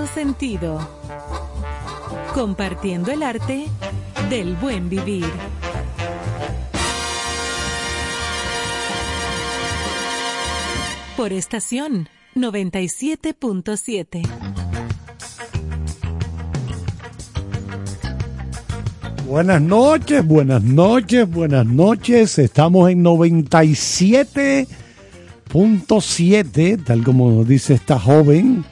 sentido. Compartiendo el arte del buen vivir. Por estación 97.7. Buenas noches, buenas noches, buenas noches. Estamos en 97.7, tal como dice esta joven,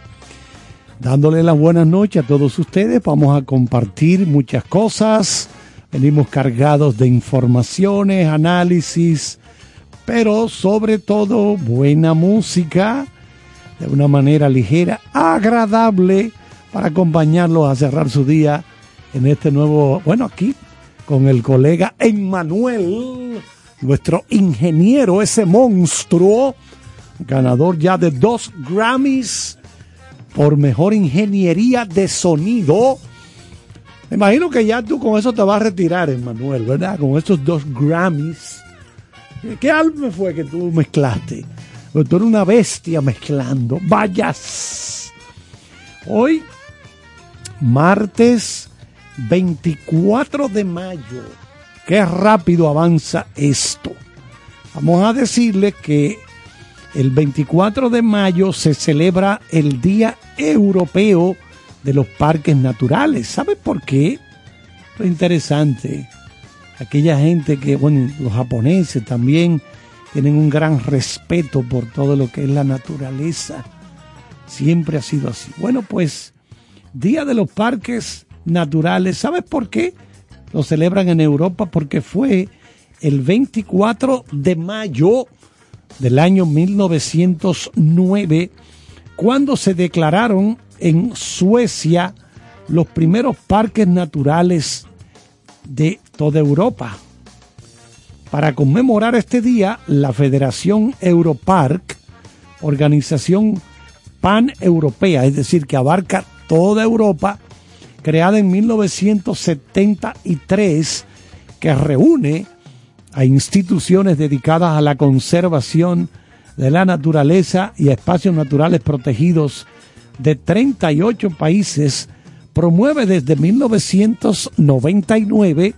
dándole las buenas noches a todos ustedes. Vamos a compartir muchas cosas. Venimos cargados de informaciones, análisis, pero sobre todo buena música de una manera ligera, agradable para acompañarlos a cerrar su día en este nuevo, bueno, aquí con el colega Emmanuel, nuestro ingeniero, ese monstruo, ganador ya de dos Grammys por mejor ingeniería de sonido. Me imagino que ya tú con eso te vas a retirar, Emmanuel, ¿verdad? Con esos dos Grammys. ¿Qué álbum fue que tú mezclaste? Pero tú eres una bestia mezclando. Vayas. Hoy, martes 24 de mayo. Qué rápido avanza esto. Vamos a decirle que el 24 de mayo se celebra el Día Europeo de los Parques Naturales. ¿Sabe por qué? Lo interesante. Aquella gente que, bueno, los japoneses también tienen un gran respeto por todo lo que es la naturaleza. Siempre ha sido así. Bueno, pues Día de los Parques Naturales. ¿Sabes por qué? Lo celebran en Europa porque fue el 24 de mayo del año 1909 cuando se declararon en Suecia los primeros parques naturales de toda Europa. Para conmemorar este día, la Federación Europark, organización pan-europea, es decir, que abarca toda Europa, creada en 1973, que reúne a instituciones dedicadas a la conservación de la naturaleza y a espacios naturales protegidos de 38 países, promueve desde 1999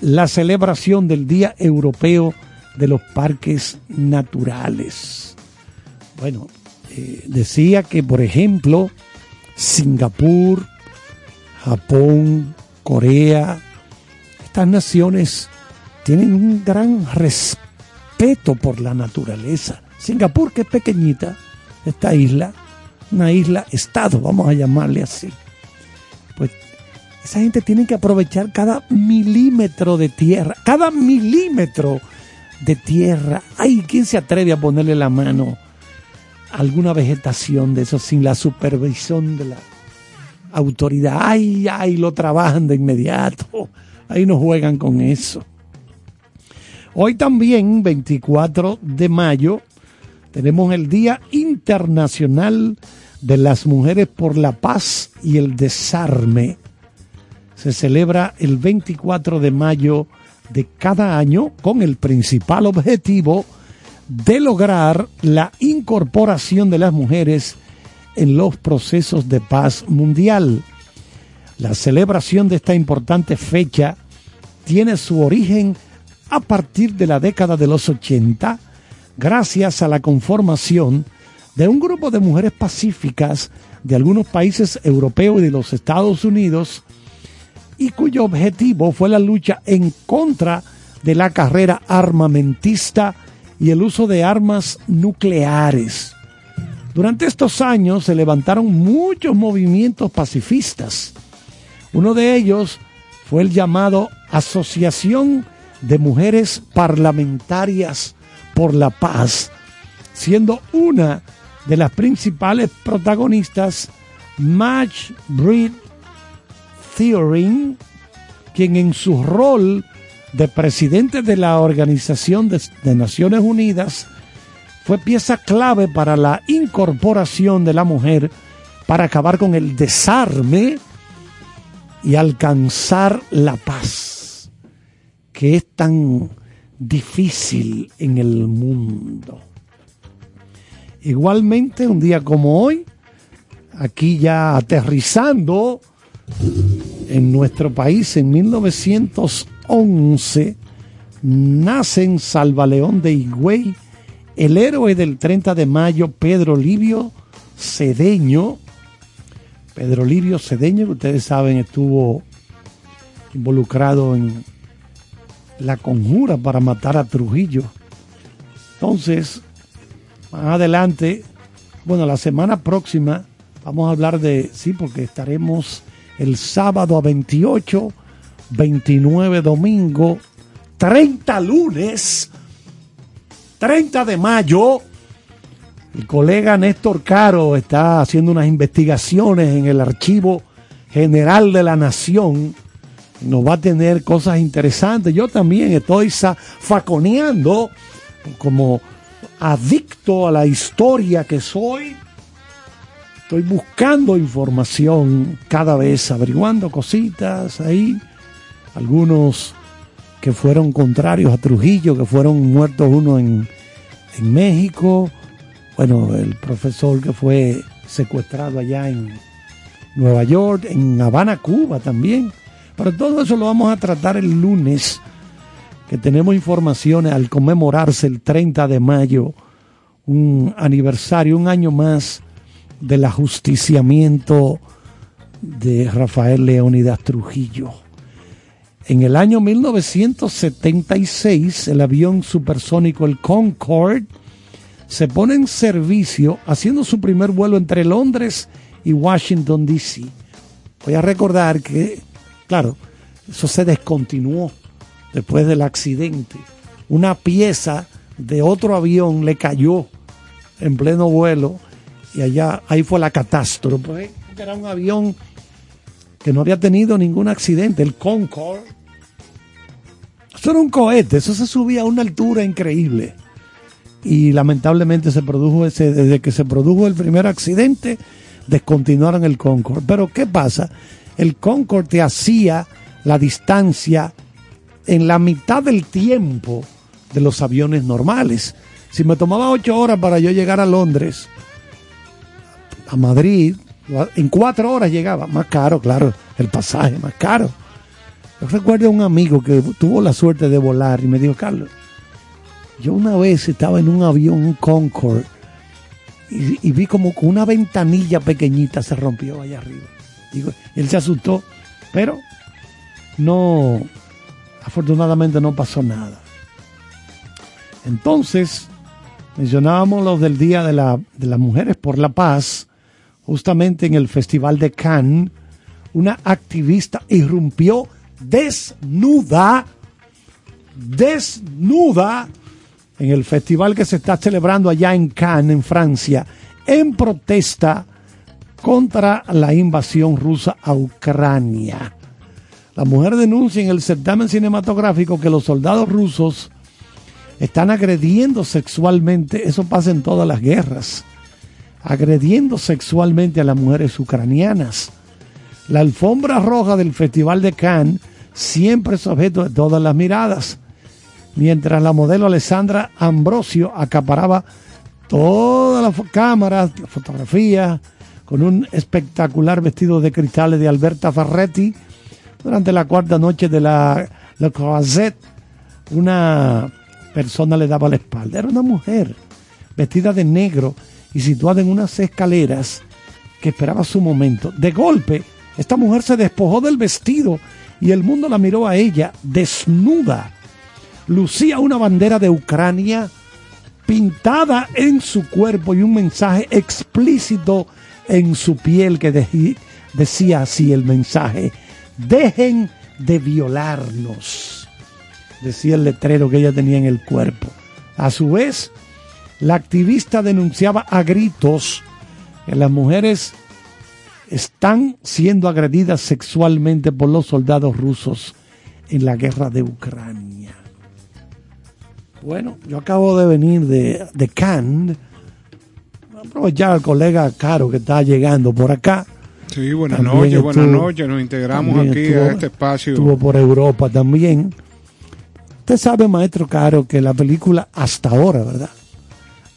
la celebración del Día Europeo de los Parques Naturales. Bueno, eh, decía que, por ejemplo, Singapur, Japón, Corea, estas naciones tienen un gran respeto por la naturaleza. Singapur, que es pequeñita, esta isla, una isla estado, vamos a llamarle así. Pues esa gente tiene que aprovechar cada milímetro de tierra, cada milímetro de tierra. Ay, ¿quién se atreve a ponerle la mano a alguna vegetación de eso sin la supervisión de la autoridad? Ay, ay, lo trabajan de inmediato. Ahí no juegan con eso. Hoy también, 24 de mayo, tenemos el Día Internacional de las Mujeres por la Paz y el Desarme se celebra el 24 de mayo de cada año con el principal objetivo de lograr la incorporación de las mujeres en los procesos de paz mundial. La celebración de esta importante fecha tiene su origen a partir de la década de los 80, gracias a la conformación de un grupo de mujeres pacíficas de algunos países europeos y de los Estados Unidos y cuyo objetivo fue la lucha en contra de la carrera armamentista y el uso de armas nucleares. Durante estos años se levantaron muchos movimientos pacifistas. Uno de ellos fue el llamado Asociación de Mujeres Parlamentarias por la Paz, siendo una de las principales protagonistas Madge Breed Theorin, quien en su rol de presidente de la Organización de, Naciones Unidas fue pieza clave para la incorporación de la mujer para acabar con el desarme y alcanzar la paz. Que es tan difícil en el mundo. Igualmente, un día como hoy, aquí ya aterrizando en nuestro país en 1911, nace en Salvaleón de Higüey el héroe del 30 de mayo, Pedro Livio Cedeño. Pedro Livio Cedeño, que ustedes saben, estuvo involucrado en la conjura para matar a Trujillo. Entonces, más adelante, bueno, la semana próxima vamos a hablar de, sí, porque estaremos el sábado a 28, 29 domingo, 30 lunes, 30 de mayo. El colega Néstor Caro está haciendo unas investigaciones en el Archivo General de la Nación nos va a tener cosas interesantes. Yo también estoy faconeando como adicto a la historia que soy. Estoy buscando información cada vez, averiguando cositas ahí. Algunos que fueron contrarios a Trujillo, que fueron muertos uno en, en México. Bueno, el profesor que fue secuestrado allá en Nueva York, en Habana, Cuba también pero todo eso lo vamos a tratar el lunes, que tenemos informaciones al conmemorarse el 30 de mayo, un aniversario, un año más del ajusticiamiento de Rafael Leónidas Trujillo. En el año 1976, el avión supersónico, el Concorde, se pone en servicio haciendo su primer vuelo entre Londres y Washington, D.C. Voy a recordar que Claro, eso se descontinuó después del accidente. Una pieza de otro avión le cayó en pleno vuelo y allá ahí fue la catástrofe. Era un avión que no había tenido ningún accidente, el Concorde. Eso era un cohete, eso se subía a una altura increíble. Y lamentablemente se produjo ese, desde que se produjo el primer accidente, descontinuaron el Concorde. Pero ¿qué pasa? El Concorde hacía la distancia en la mitad del tiempo de los aviones normales. Si me tomaba ocho horas para yo llegar a Londres, a Madrid, en cuatro horas llegaba, más caro, claro, el pasaje más caro. Yo recuerdo a un amigo que tuvo la suerte de volar y me dijo, Carlos, yo una vez estaba en un avión, un Concorde, y, y vi como una ventanilla pequeñita se rompió allá arriba él se asustó, pero no, afortunadamente no pasó nada. Entonces, mencionábamos los del Día de, la, de las Mujeres por la Paz, justamente en el Festival de Cannes, una activista irrumpió desnuda, desnuda, en el festival que se está celebrando allá en Cannes, en Francia, en protesta contra la invasión rusa a Ucrania. La mujer denuncia en el certamen cinematográfico que los soldados rusos están agrediendo sexualmente, eso pasa en todas las guerras, agrediendo sexualmente a las mujeres ucranianas. La alfombra roja del Festival de Cannes siempre es objeto de todas las miradas, mientras la modelo Alessandra Ambrosio acaparaba todas las cámaras, la fotografía, con un espectacular vestido de cristales de Alberta Ferretti durante la cuarta noche de la Le Croisette. Una persona le daba la espalda. Era una mujer vestida de negro y situada en unas escaleras que esperaba su momento. De golpe, esta mujer se despojó del vestido y el mundo la miró a ella desnuda. Lucía una bandera de Ucrania pintada en su cuerpo y un mensaje explícito en su piel que decía así el mensaje, dejen de violarnos, decía el letrero que ella tenía en el cuerpo. A su vez, la activista denunciaba a gritos que las mujeres están siendo agredidas sexualmente por los soldados rusos en la guerra de Ucrania. Bueno, yo acabo de venir de, de Cannes aprovechar al colega Caro que está llegando por acá. Sí, buenas noches, buenas noches. Nos integramos aquí a este espacio. Estuvo por Europa también. Usted sabe, maestro Caro, que la película hasta ahora, ¿verdad?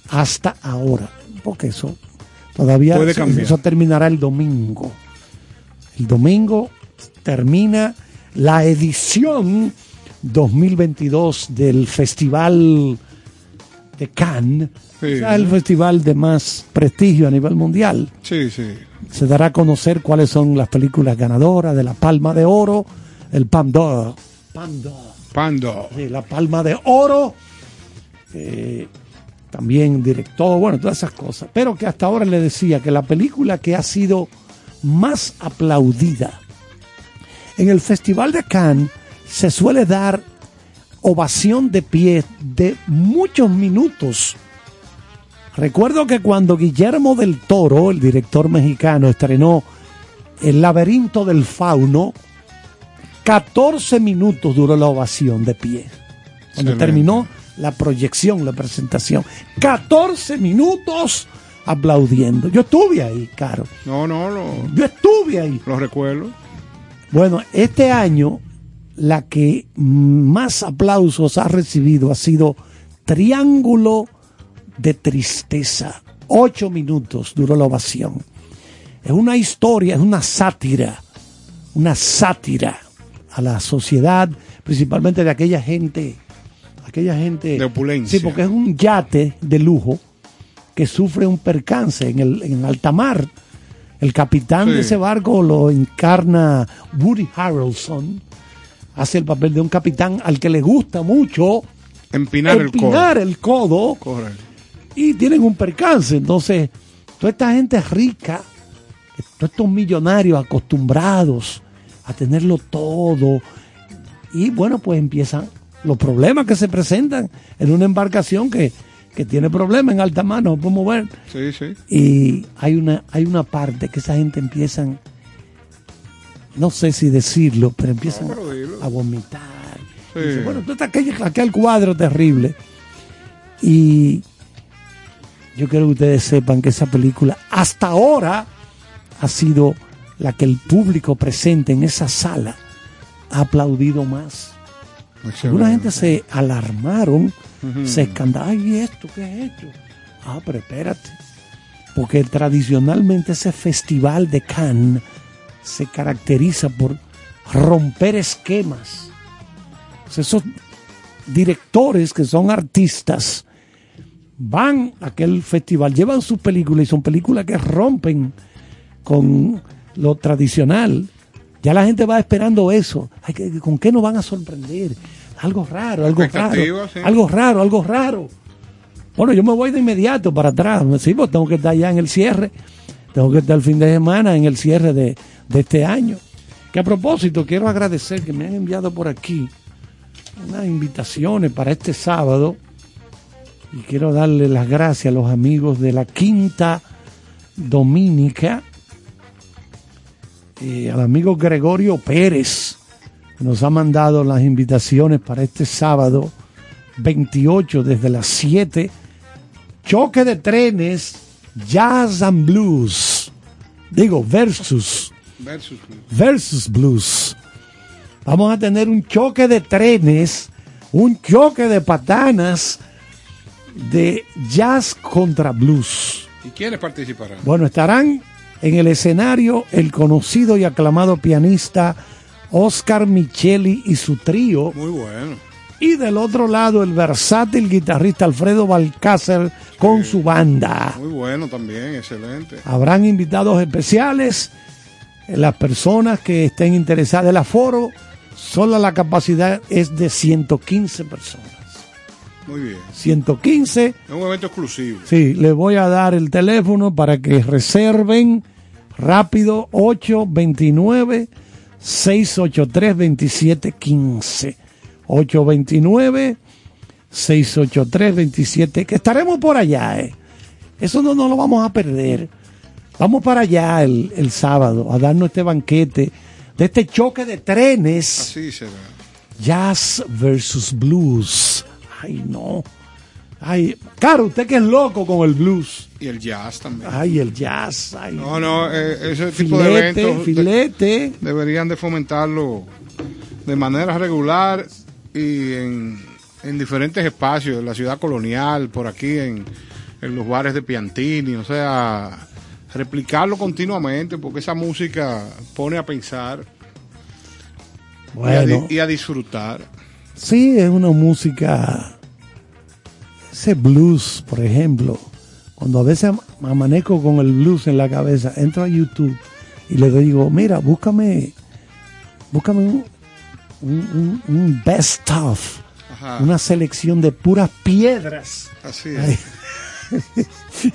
Hasta ahora, porque eso todavía Puede cambiar. eso terminará el domingo. El domingo termina la edición 2022 del Festival de Cannes, Sí. el festival de más prestigio a nivel mundial. Sí, sí. Se dará a conocer cuáles son las películas ganadoras de la Palma de Oro, el Palme d'Or. Palme d'Or. Pando. Sí, la Palma de Oro. eh, también director, bueno, todas esas cosas. Pero que hasta ahora le decía que la película que ha sido más aplaudida en el Festival de Cannes se suele dar ovación de pie de muchos minutos. Recuerdo que cuando Guillermo del Toro, el director mexicano, estrenó El laberinto del fauno, 14 minutos duró la ovación de pie. Cuando Excelente. terminó la proyección, la presentación. 14 minutos aplaudiendo. Yo estuve ahí, Caro. No, no, lo, Yo estuve ahí. lo recuerdo. Bueno, este año la que más aplausos ha recibido ha sido Triángulo de Tristeza. Ocho minutos duró la ovación. Es una historia, es una sátira, una sátira a la sociedad, principalmente de aquella gente, aquella gente De opulencia. Sí, porque es un yate de lujo que sufre un percance en el en alta mar. El capitán de ese barco lo encarna Woody Harrelson. Hace el papel de un capitán al que le gusta mucho Empinar, empinar el el codo. Correcto. y tienen un percance. Entonces, toda esta gente rica, todos estos millonarios acostumbrados a tenerlo todo, y bueno, pues empiezan los problemas que se presentan en una embarcación que, que tiene problemas en alta mar, no puede mover. Sí, sí. Y hay una, hay una parte que esa gente empiezan, no sé si decirlo, pero empiezan a vomitar. Sí. Bueno, todo está aquel, aquel cuadro terrible. Y yo quiero que ustedes sepan que esa película hasta ahora ha sido la que el público presente en esa sala ha aplaudido más. Alguna gente se alarmaron, se escandalaron. ¿y esto? ¿Qué es esto? Ah, pero espérate. Porque tradicionalmente ese festival de Cannes se caracteriza por romper esquemas. O sea, esos directores que son artistas van a aquel festival, llevan sus películas y son películas que rompen con lo tradicional. Ya la gente va esperando eso. Ay, ¿qué- ¿Con qué nos van a sorprender? Algo raro, algo raro. Sí. Algo raro, algo raro. Bueno, yo me voy de inmediato para atrás. Sí, pues tengo que estar ya en el cierre. Tengo que estar el fin de semana en el cierre de, de este año. Que a propósito, quiero agradecer que me han enviado por aquí unas invitaciones para este sábado. Y quiero darle las gracias a los amigos de la Quinta Dominica, eh, al amigo Gregorio Pérez, que nos ha mandado las invitaciones para este sábado 28 desde las 7. Choque de trenes, jazz and blues. Digo, versus Versus. versus blues. Vamos a tener un choque de trenes, un choque de patanas de jazz contra blues. ¿Y quiénes participarán? Bueno, estarán en el escenario el conocido y aclamado pianista Oscar Micheli y su trío. Muy bueno. Y del otro lado el versátil guitarrista Alfredo Balcácer con su banda. Muy bueno también. Excelente. Habrán invitados especiales. Las personas que estén interesadas. El aforo, solo la capacidad es de 115 personas. Muy bien. 115. Es un evento exclusivo. Sí, les voy a dar el teléfono para que reserven rápido 829 683 2715. 829 683 27 que estaremos por allá, eh. Eso no nos lo vamos a perder. Vamos para allá el, el sábado a darnos este banquete de este choque de trenes. Así será. Jazz versus blues. Ay, no. Ay, claro, usted que es loco con el blues. Y el jazz también. Ay, el jazz. Ay, No, no, eh, ese tipo de filete, eventos de- filete. deberían de fomentarlo de manera regular y en, en diferentes espacios, en la ciudad colonial, por aquí en, en los bares de Piantini, o sea, replicarlo continuamente porque esa música pone a pensar y, a, y a disfrutar. sí, es una música. Ese blues, por ejemplo, cuando a veces am- amanezco con el blues en la cabeza, entro a YouTube y le digo, mira, búscame, búscame un, un- un- un best of, Ajá, una selección de puras piedras. así es.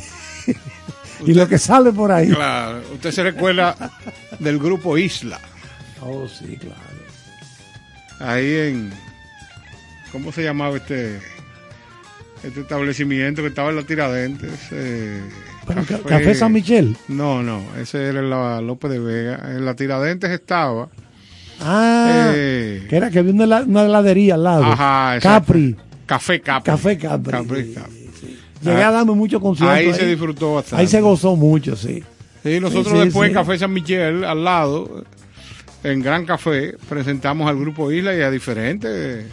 Y lo que sale por ahí. Claro, usted se recuerda del grupo Isla, Oh, sí, claro. ahí en, ¿cómo se llamaba este, este establecimiento que estaba en la Tiradentes? Eh, Pero ca- Café San Michel. No, no, ese era en la López de Vega. En la Tiradentes estaba. Ah, eh, que era que había una, una heladería al lado. Ajá. Capri. Café Capri. Café Capri. Capri, Sí, Capri. Llegué Ah, a darme muchos conciertos. Ahí se disfrutó bastante. Ahí se gozó mucho, sí. Sí, nosotros Sí, sí, después en sí. Café San Michel, al lado, en Gran Café, presentamos al grupo Isla y a diferentes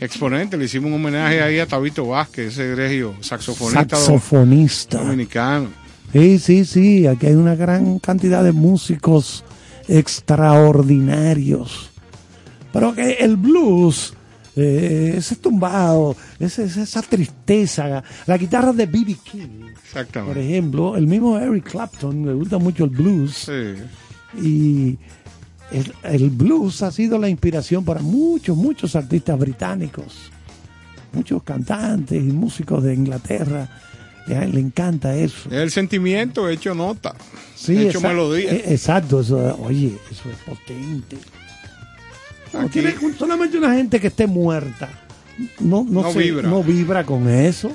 exponentes. Le hicimos un homenaje ahí a Tabito Vázquez, ese egregio saxofonista Saxofonista. dominicano. Sí, sí, sí. Aquí hay una gran cantidad de músicos extraordinarios. Pero que el blues, eh, ese tumbado, ese- esa tristeza, la guitarra de B.B. King, por ejemplo, el mismo Eric Clapton, le gusta mucho el blues. Sí. Y el, el blues ha sido la inspiración para muchos, muchos artistas británicos, muchos cantantes y músicos de Inglaterra. Le, le encanta eso. Es el sentimiento hecho nota, Sí, hecho exa- melodía. eh, Exacto, eso, oye, eso es potente. No, tiene solamente una gente que esté muerta. No, no, No se- vibra. no vibra con eso.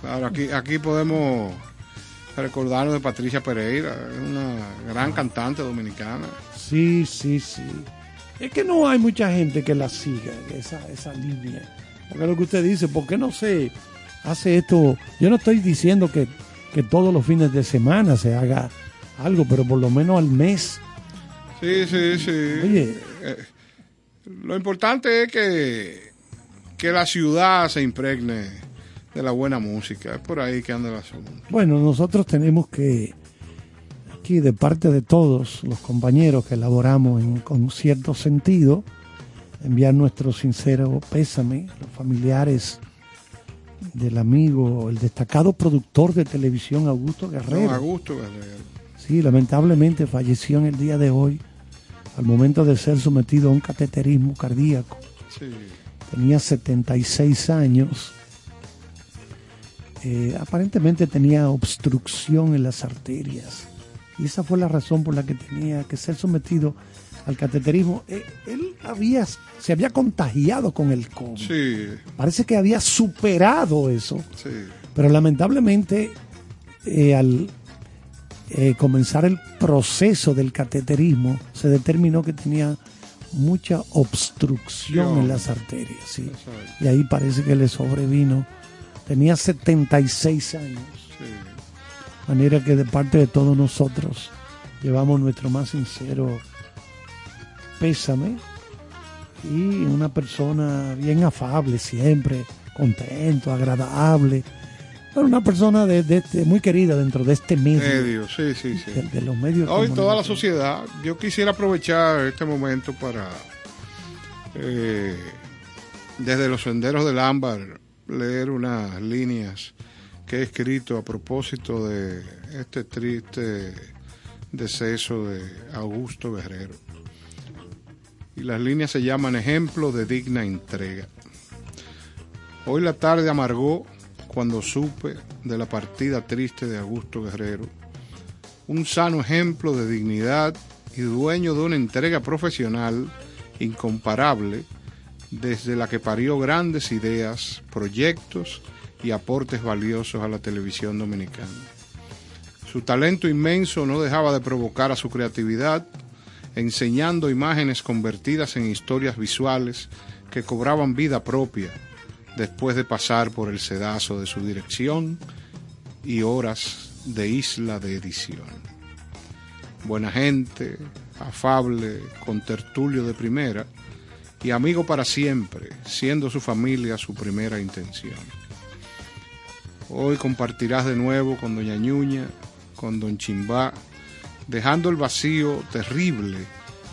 Claro, aquí, aquí podemos recordarnos de Patricia Pereira, una gran cantante dominicana. Sí, sí, sí. Es que no hay mucha gente que la siga, esa, esa línea. Porque lo que usted dice, ¿por qué no se hace esto? Yo no estoy diciendo que, que todos los fines de semana se haga algo, pero por lo menos al mes. Sí, sí, sí. Oye. Eh, lo importante es que, que la ciudad se impregne de la buena música. Es por ahí que anda el asunto. Bueno, nosotros tenemos que, aquí de parte de todos los compañeros que elaboramos en, con cierto sentido, enviar nuestro sincero pésame, los familiares del amigo, el destacado productor de televisión Augusto Guerrero. Don Augusto Guerrero. Sí, lamentablemente falleció en el día de hoy al momento de ser sometido a un cateterismo cardíaco. Sí. Tenía 76 años. Eh, aparentemente tenía obstrucción en las arterias. Y esa fue la razón por la que tenía que ser sometido al cateterismo. Eh, él había, se había contagiado con el COVID. Sí, Parece que había superado eso. sí. Pero lamentablemente, eh, al eh, comenzar el proceso del cateterismo, se determinó que tenía mucha obstrucción Yo. en las arterias. Y ahí parece que le sobrevino. Tenía 76 años. sí. De manera que de parte de todos nosotros llevamos nuestro más sincero pésame. Y una persona bien afable siempre, contento, agradable. Pero una persona de, de este- muy querida dentro de este medio, Medio, sí, sí, sí. de, de los medios. Hoy toda la sociedad, yo quisiera aprovechar este momento para, eh, desde los senderos del ámbar, leer unas líneas que he escrito a propósito de este triste deceso de Augusto Guerrero. Y las líneas se llaman Ejemplo de digna entrega. Hoy la tarde amargó cuando supe de la partida triste de Augusto Guerrero un sano ejemplo de dignidad y dueño de una entrega profesional incomparable desde la que parió grandes ideas, proyectos y aportes valiosos a la televisión dominicana. Su talento inmenso no dejaba de provocar a su creatividad, enseñando imágenes convertidas en historias visuales que cobraban vida propia después de pasar por el sedazo de su dirección y horas de isla de edición. Buena gente, afable, con tertulio de primera y amigo para siempre, siendo su familia su primera intención. Hoy compartirás de nuevo con Doña Ñuña, con Don Chimbá, dejando el vacío terrible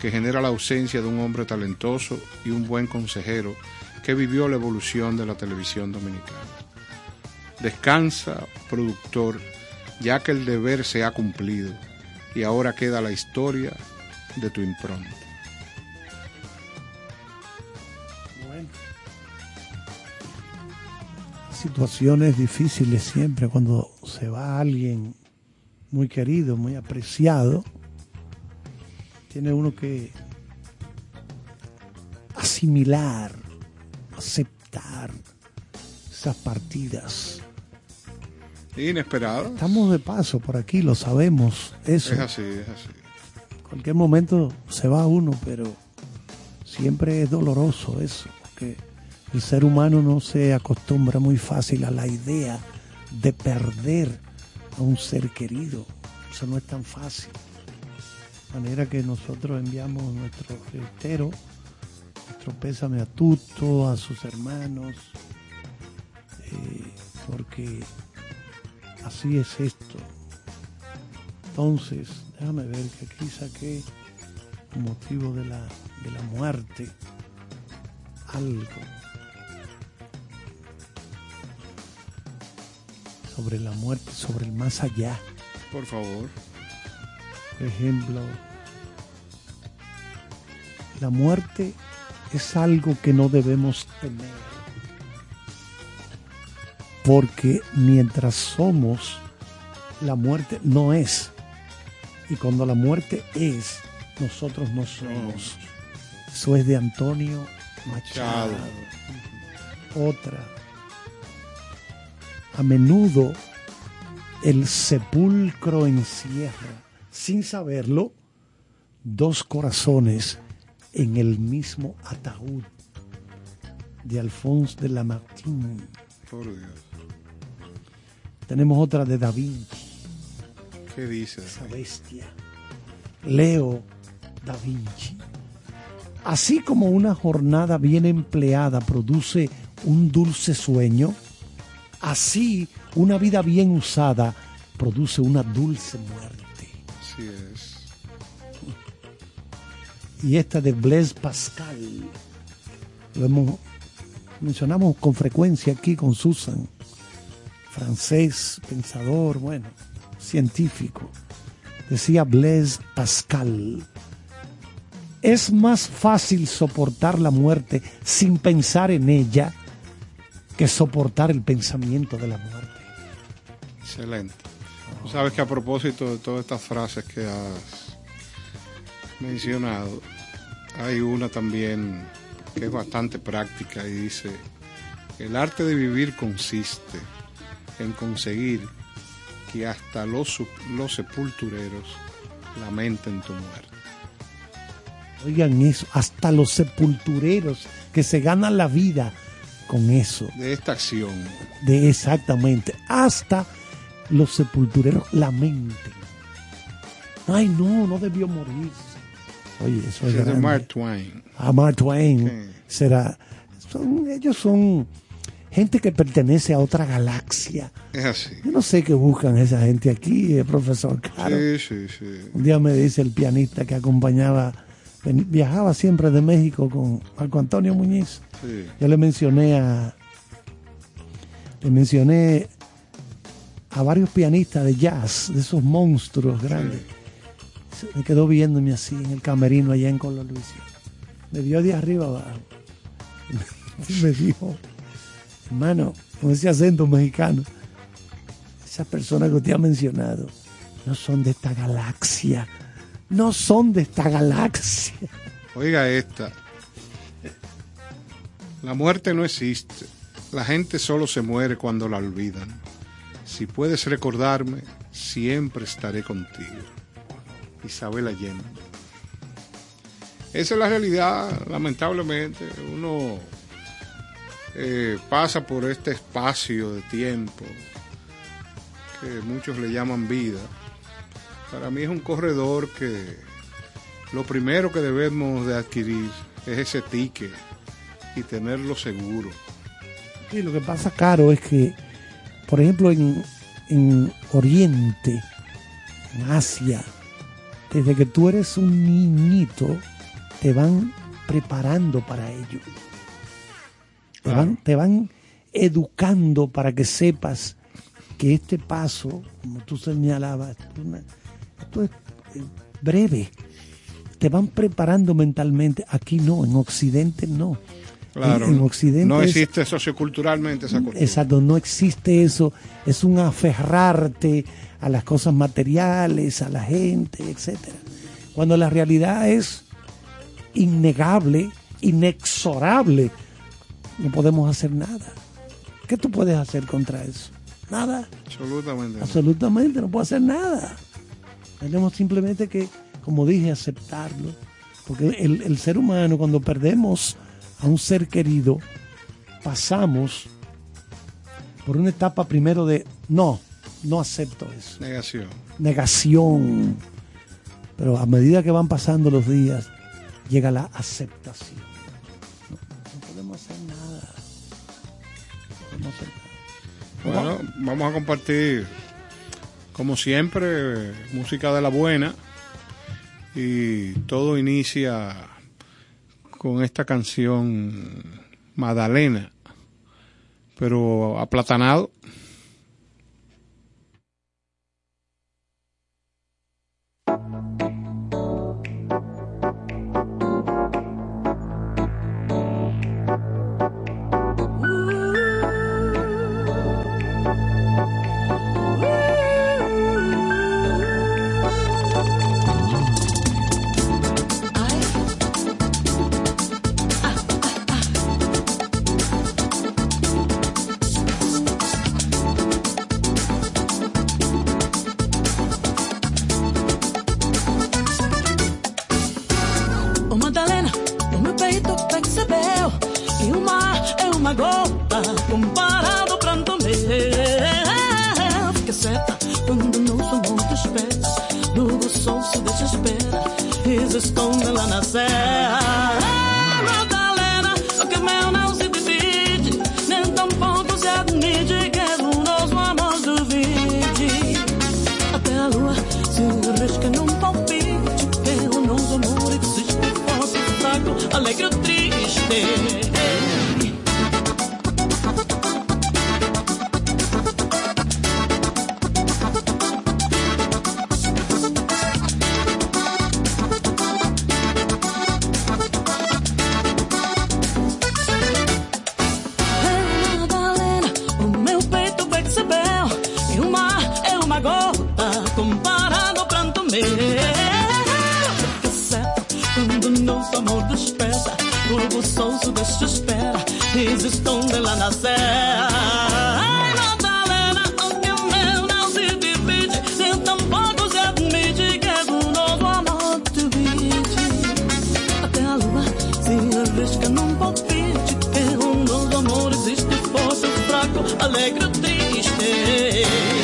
que genera la ausencia de un hombre talentoso y un buen consejero que vivió la evolución de la televisión dominicana. Descansa, productor, ya que el deber se ha cumplido y ahora queda la historia de tu impronta. Situaciones difíciles siempre cuando se va alguien muy querido, muy apreciado. Tiene uno que asimilar, aceptar esas partidas. Inesperado. Estamos de paso por aquí, lo sabemos. Eso. Es así, es así. En cualquier momento se va uno, pero siempre es doloroso eso, porque el ser humano no se acostumbra muy fácil a la idea de perder a un ser querido. Eso no es tan fácil. De manera que nosotros enviamos nuestro reitero, nuestro pésame a Tuto, a sus hermanos, eh, porque así es esto. Entonces, déjame ver que aquí saqué motivo de la, de la muerte algo sobre la muerte, sobre el más allá. Por favor. Por ejemplo, la muerte es algo que no debemos temer. Porque mientras somos, la muerte no es. Y cuando la muerte es, nosotros no somos. Eso es de Antonio Machado. Otra. A menudo el sepulcro encierra, sin saberlo, dos corazones en el mismo ataúd de Alphonse de Lamartine. Por Dios. Tenemos otra de Da Vinci, ¿Qué dices? esa bestia. Leo Da Vinci. Así como una jornada bien empleada produce un dulce sueño, así una vida bien usada produce una dulce muerte. Así es. Y esta de Blaise Pascal, lo hemos, mencionamos con frecuencia aquí con Susan, francés, pensador, bueno, científico. Decía Blaise Pascal, es más fácil soportar la muerte sin pensar en ella que soportar el pensamiento de la muerte. Excelente. Tú sabes que a propósito de todas estas frases que has mencionado, hay una también que es bastante práctica y dice, el arte de vivir consiste en conseguir que hasta los, los sepultureros lamenten tu muerte. Oigan eso, hasta los sepultureros que se ganan la vida con eso, De esta acción, de exactamente, hasta los sepultureros lamenten. Ay, no, no debió morirse. Oye, eso es de. Mark Twain. a Mark Twain Sí. será son, ellos son gente que pertenece a otra galaxia Es así. yo no sé qué buscan esa gente aquí eh, profesor Caro Sí, sí, sí. un día me dice el pianista que acompañaba viajaba siempre de México con Marco Antonio Muñiz sí. yo le mencioné a le mencioné a varios pianistas de jazz de esos monstruos grandes Se me quedó viéndome así en el camerino allá en Colo Luisiana. Me vio de arriba abajo. Y me dijo, hermano, con ese acento mexicano, esas personas que usted ha mencionado no son de esta galaxia. No son de esta galaxia. Oiga esta. La muerte no existe. La gente solo se muere cuando la olvidan. Si puedes recordarme, siempre estaré contigo. Isabel Allende. Esa es la realidad, lamentablemente. Uno eh, pasa por este espacio de tiempo que muchos le llaman vida. Para mí es un corredor que lo primero que debemos de adquirir es ese ticket y tenerlo seguro. Sí, lo que pasa, Caro, es que, por ejemplo, en, en Oriente, en Asia, desde que tú eres un niñito, te van preparando para ello. Te, Claro. van, te van educando para que sepas que este paso, como tú señalabas, esto es una- esto es eh, breve. Te van preparando mentalmente. Aquí no, en Occidente no. Claro, En, en Occidente no es- existe socioculturalmente esa costumbre. Exacto, no existe eso. Es un aferrarte a las cosas materiales, a la gente, etcétera. Cuando la realidad es innegable, inexorable, no podemos hacer nada. ¿Qué tú puedes hacer contra eso? Nada, Absolutamente. absolutamente, no puedo hacer nada. Tenemos simplemente que, como dije, aceptarlo. Porque el, el ser humano, cuando perdemos a un ser querido, pasamos por una etapa primero de no, no acepto eso, Negación. negación. Pero a medida que van pasando los días, llega la aceptación. No, no podemos hacer nada. No podemos hacer nada. Bueno, vamos a compartir, como siempre, música de la buena. Y todo inicia con esta canción Madalena, pero aplatanado. Triste alegre ou triste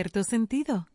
cierto sentido.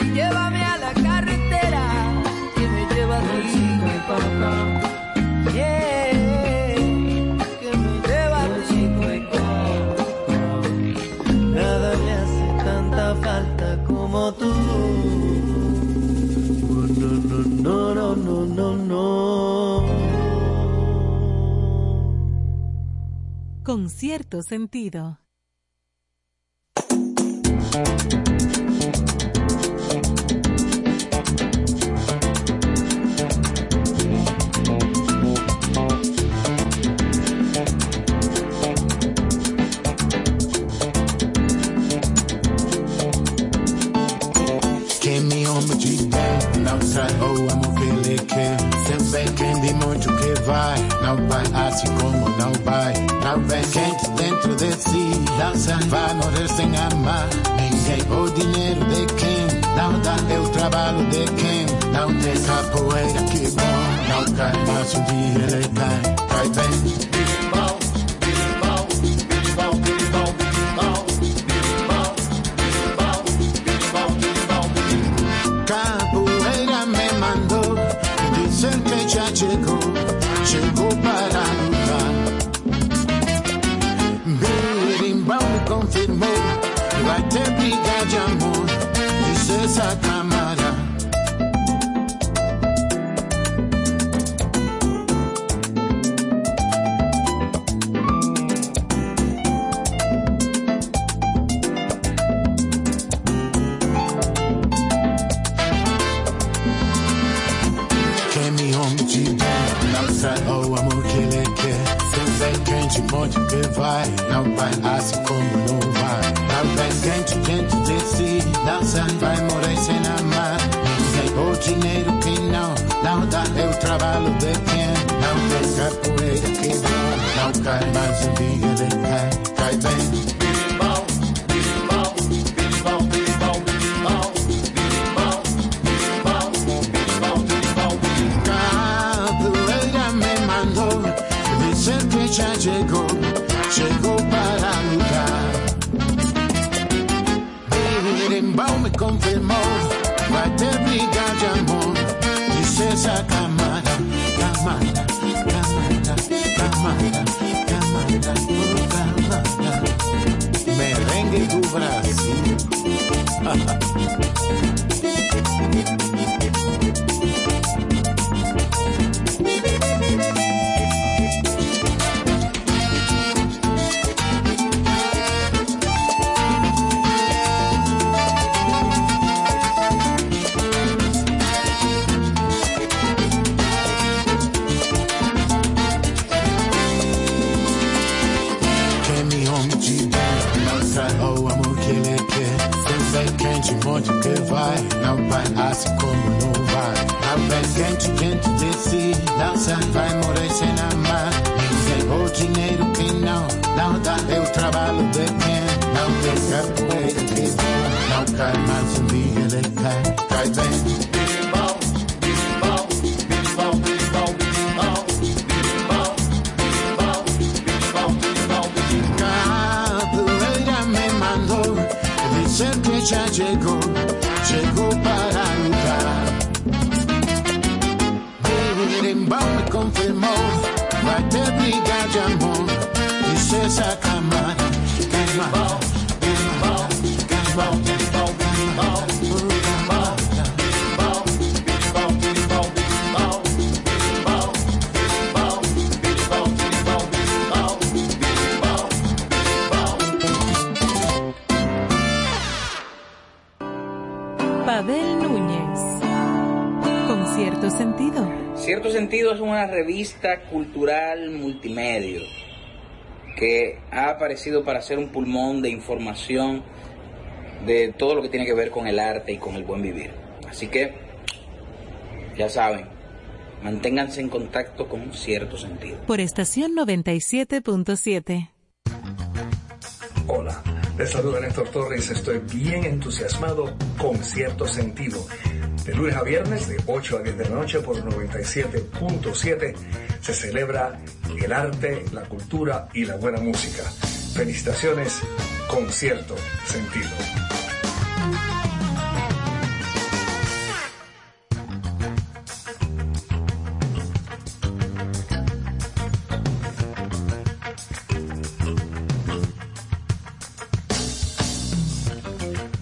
llévame a la carretera que me lleva consigo mi papá. Yeah. Que me lleva consigo mi papá. Nada me hace tanta falta como tú. no No, no, no, no, no, no. Con cierto sentido. and outside, oh, I'm feeling Seu Sempre quem de muito que vai, não vai assim como não vai. Talvez quente dentro de si, dança, vá morrer sem amar. Ninguém, o dinheiro de quem? Não dá, é o trabalho de quem? Não tem capoeira que bom, não cai, mas o dinheiro cai, cai bem. Cierto sentido. Es una revista cultural multimedia que ha aparecido para ser un pulmón de información de todo lo que tiene que ver con el arte y con el buen vivir. Así que, ya saben, manténganse en contacto con cierto sentido. Por estación 97.7. Hola, les saluda Néstor Torres. Estoy bien entusiasmado con cierto sentido. De lunes a viernes, de 8 a 10 de la noche por 97.7, se celebra el arte, la cultura y la buena música. Felicitaciones con cierto sentido.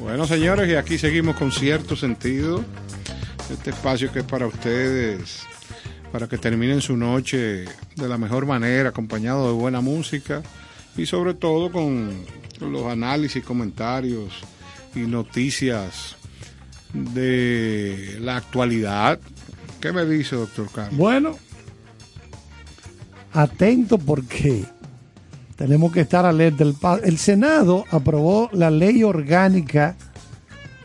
Bueno, señores, y aquí seguimos con cierto sentido. Este espacio que es para ustedes, para que terminen su noche de la mejor manera, acompañado de buena música y sobre todo con los análisis, comentarios y noticias de la actualidad. ¿Qué me dice, doctor Carlos? Bueno, atento porque tenemos que estar alerta. El, el Senado aprobó la ley orgánica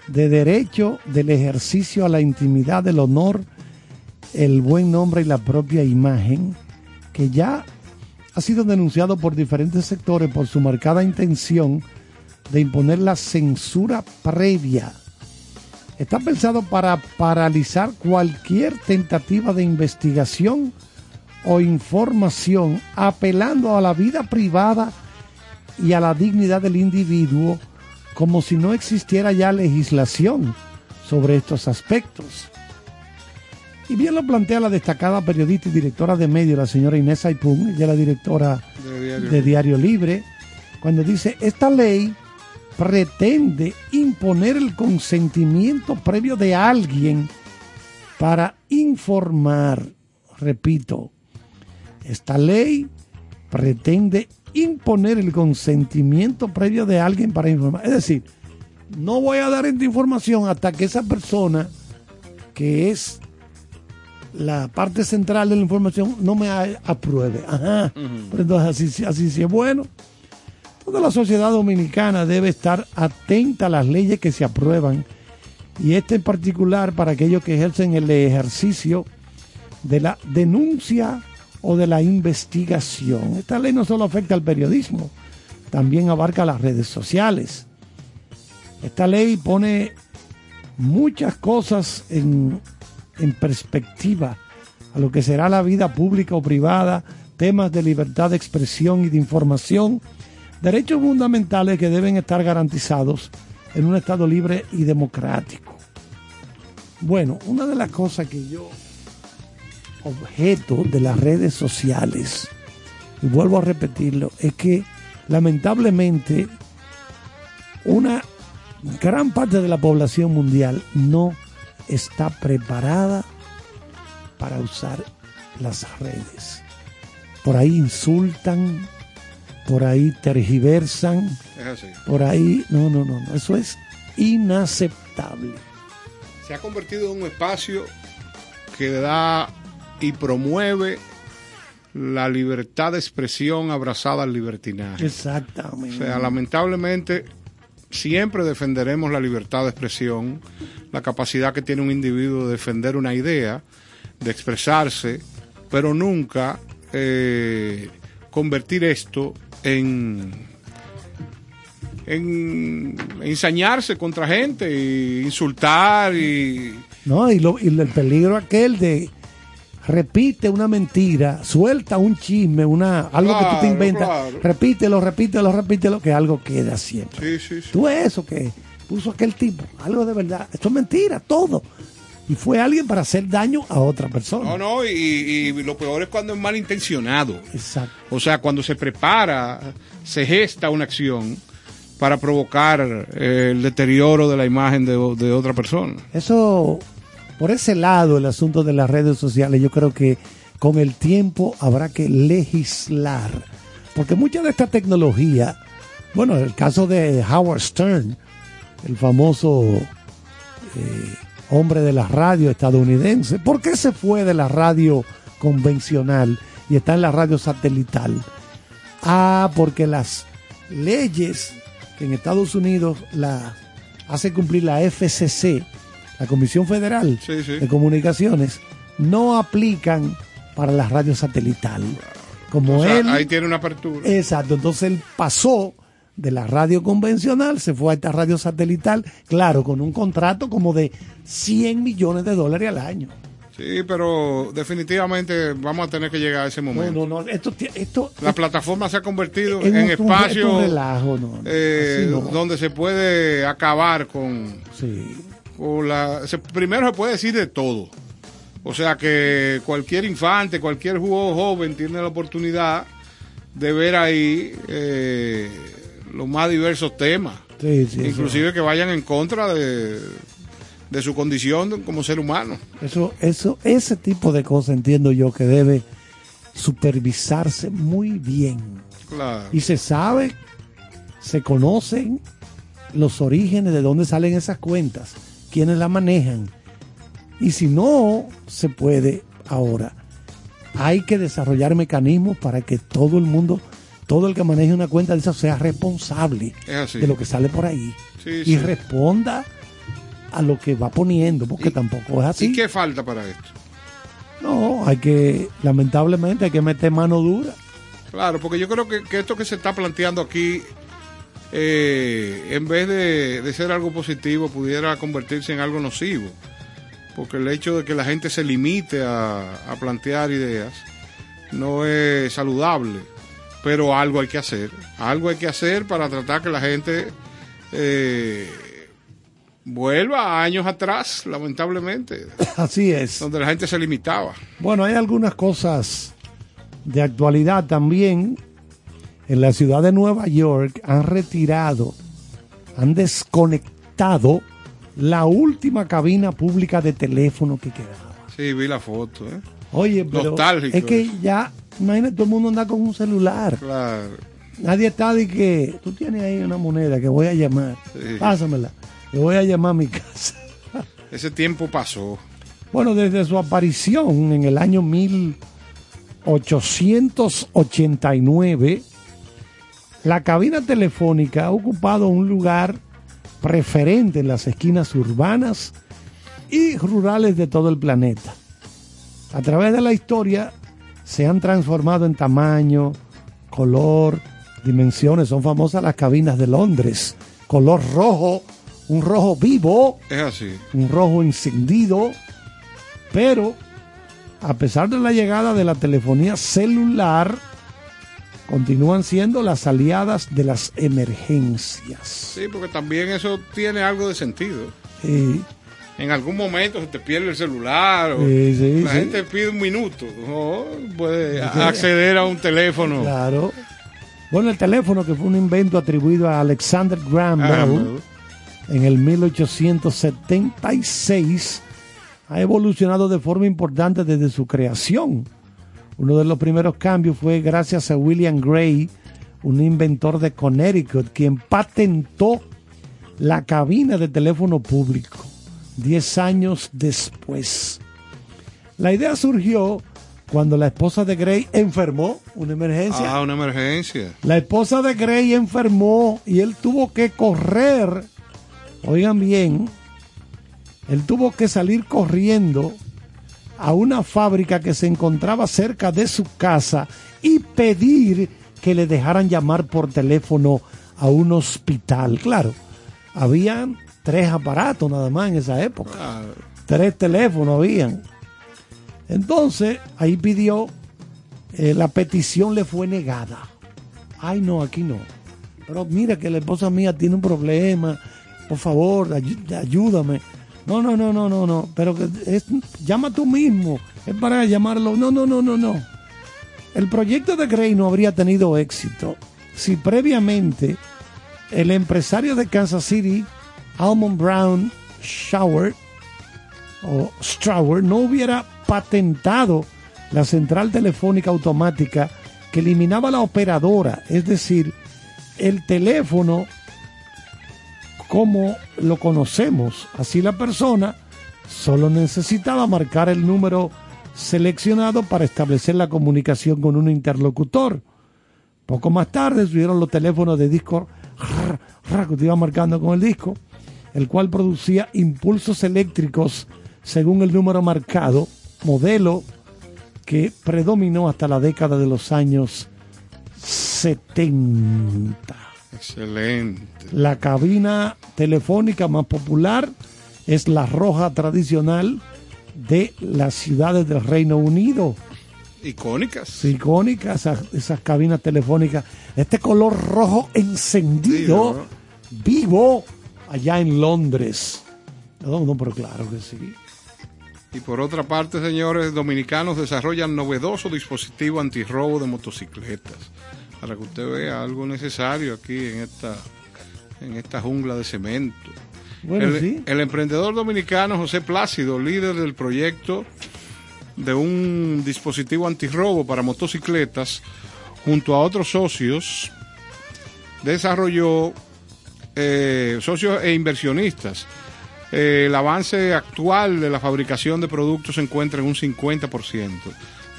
de derecho del ejercicio a la intimidad, del honor, el buen nombre y la propia imagen, que ya ha sido denunciado por diferentes sectores por su marcada intención de imponer la censura previa. Está pensado para paralizar cualquier tentativa de investigación o información apelando a la vida privada y a la dignidad del individuo como si no existiera ya legislación sobre estos aspectos. Y bien lo plantea la destacada periodista y directora de medios, la señora Inés Aipún, ella es la directora De Diario de Diario Libre, cuando dice, esta ley pretende imponer el consentimiento previo de alguien para informar, repito, esta ley pretende imponer el consentimiento previo de alguien para informar. Es decir, no voy a dar esta información hasta que esa persona, que es la parte central de la información, no me apruebe. Ajá. Pero entonces así, sí- así sí es bueno. Toda la sociedad dominicana debe estar atenta a las leyes que se aprueban y este en particular para aquellos que ejercen el ejercicio de la denuncia o de la investigación. Esta ley no solo afecta al periodismo, también abarca las redes sociales. Esta ley pone muchas cosas en, en perspectiva a lo que será la vida pública o privada, temas de libertad de expresión y de información, derechos fundamentales que deben estar garantizados en un Estado libre y democrático. Bueno, una de las cosas que yo objeto de las redes sociales, y vuelvo a repetirlo, es que lamentablemente una gran parte de la población mundial no está preparada para usar las redes. Por ahí insultan, por ahí tergiversan, por ahí... No, no, no, no, eso es inaceptable. Se ha convertido en un espacio que da y promueve la libertad de expresión abrazada al libertinaje. O Exactamente. sea, lamentablemente siempre defenderemos la libertad de expresión, la capacidad que tiene un individuo de defender una idea, de expresarse, pero nunca eh, convertir esto en, en ensañarse contra gente, y insultar y... No, y, lo, y el peligro aquel de repite una mentira, suelta un chisme, una algo que tú te inventas, claro. repítelo, repítelo, repítelo, que algo queda siempre. Sí, sí, sí. Tú ves eso que puso aquel tipo, algo de verdad, esto es mentira, todo. Y fue alguien para hacer daño a otra persona. No, no, y, y lo peor es cuando es malintencionado. Exacto. O sea, cuando se prepara, se gesta una acción para provocar eh, el deterioro de la imagen de, de otra persona. Eso, por ese lado, el asunto de las redes sociales, yo creo que con el tiempo habrá que legislar. Porque mucha de esta tecnología, bueno, el caso de Howard Stern, el famoso eh, hombre de la radio estadounidense, ¿por qué se fue de la radio convencional y está en la radio satelital? Ah, porque las leyes que en Estados Unidos la hace cumplir la FCC, la Comisión Federal Sí, sí. de Comunicaciones, no aplican para la radio satelital. Como O sea, él, ahí tiene una apertura. exacto, entonces él pasó de la radio convencional, se fue a esta radio satelital, claro, con un contrato como de 100 millones de dólares al año. Sí, pero definitivamente vamos a tener que llegar a ese No, momento. no, no, esto, ti- esto La plataforma se ha convertido en espacio relajo, no, no, eh, no. donde se puede acabar con, Sí. Con la... se- primero se puede decir de todo. O sea que cualquier infante, cualquier jugo joven tiene la oportunidad de ver ahí eh, los más diversos temas. Sí, sí, eso- Inclusive que vayan en contra de, de su condición como ser humano. Eso, eso, ese tipo de cosas entiendo yo que debe supervisarse muy bien. Claro. Y se sabe, se conocen los orígenes de dónde salen esas cuentas, quiénes las manejan. Y si no se puede ahora, hay que desarrollar mecanismos para que todo el mundo, todo el que maneje una cuenta de esas sea responsable de lo que sale por ahí. Sí, y sí. responda a lo que va poniendo, porque ¿Y- tampoco es así. ¿Y qué falta para esto? No, hay que, lamentablemente, hay que meter mano dura. Claro, porque yo creo que, que esto que se está planteando aquí, eh, en vez de, de ser algo positivo, pudiera convertirse en algo nocivo. Porque el hecho de que la gente se limite a, a plantear ideas no es saludable. Pero algo hay que hacer. Algo hay que hacer para tratar que la gente eh, vuelva a años atrás, lamentablemente, Así es. donde la gente se limitaba. Bueno, hay algunas cosas de actualidad también. En la ciudad de Nueva York han retirado, han desconectado la última cabina pública de teléfono que quedaba. Sí, vi la foto. ¿eh? Oye, pero Nostálgico es que eso. ya, imagínate, todo el mundo anda con un celular. Claro. Nadie está de que tú tienes ahí una moneda que voy a llamar. Sí. Pásamela. Le voy a llamar a mi casa. Ese tiempo pasó. Bueno, desde su aparición en el año 1889, la cabina telefónica ha ocupado un lugar preferente en las esquinas urbanas y rurales de todo el planeta. A través de la historia se han transformado en tamaño, color, dimensiones. Son famosas las cabinas de Londres. Color rojo, un rojo vivo Es así. un rojo encendido, pero a pesar de la llegada de la telefonía celular, continúan siendo las aliadas de las emergencias. Sí, porque también eso tiene algo de sentido. Sí, En algún momento se te pierde el celular o Sí, sí, la gente pide un minuto. No, puede acceder a un teléfono. claro. Bueno, el teléfono que fue un invento atribuido a Alexander Graham Ah, Bell en el 1876 ha evolucionado de forma importante desde su creación. Uno de los primeros cambios fue gracias a William Gray, un inventor de Connecticut, quien patentó la cabina de teléfono público 10 años después. La idea surgió cuando la esposa de Gray enfermó, una emergencia. Ah, una emergencia. La esposa de Gray enfermó y él tuvo que correr. Oigan bien, él tuvo que salir corriendo a una fábrica que se encontraba cerca de su casa y pedir que le dejaran llamar por teléfono a un hospital. Claro, habían tres aparatos nada más en esa época. Tres teléfonos habían. Entonces, ahí pidió, eh, la petición le fue negada. Ay, no, aquí no. Pero mira que la esposa mía tiene un problema. Por favor, ayúdame. No, no, no, no, no, no. Pero que es, llama tú mismo. Es para llamarlo. No, no, no, no, no. El proyecto de Gray no habría tenido éxito si previamente el empresario de Kansas City, Almond Brown Shower, o Strauer no hubiera patentado la central telefónica automática que eliminaba la operadora, es decir, el teléfono como lo conocemos. Así la persona solo necesitaba marcar el número seleccionado para establecer la comunicación con un interlocutor. Poco más tarde subieron los teléfonos de disco que iba marcando con el disco, el cual producía impulsos eléctricos según el número marcado, modelo que predominó hasta la década de los años 70. Excelente. La cabina telefónica más popular es la roja tradicional de las ciudades del Reino Unido. Icónicas. Icónicas esas, esas cabinas telefónicas. Este color rojo encendido, vivo, allá en Londres. No, no, pero claro que sí. Y por otra parte, señores, dominicanos desarrollan novedoso dispositivo antirrobo de motocicletas. Para que usted vea algo necesario aquí en esta, en esta jungla de cemento. Bueno, el, sí. el emprendedor dominicano José Plácido, líder del proyecto de un dispositivo antirrobo para motocicletas, junto a otros socios, desarrolló eh, socios e inversionistas. Eh, el avance actual de la fabricación de productos se encuentra en un 50%.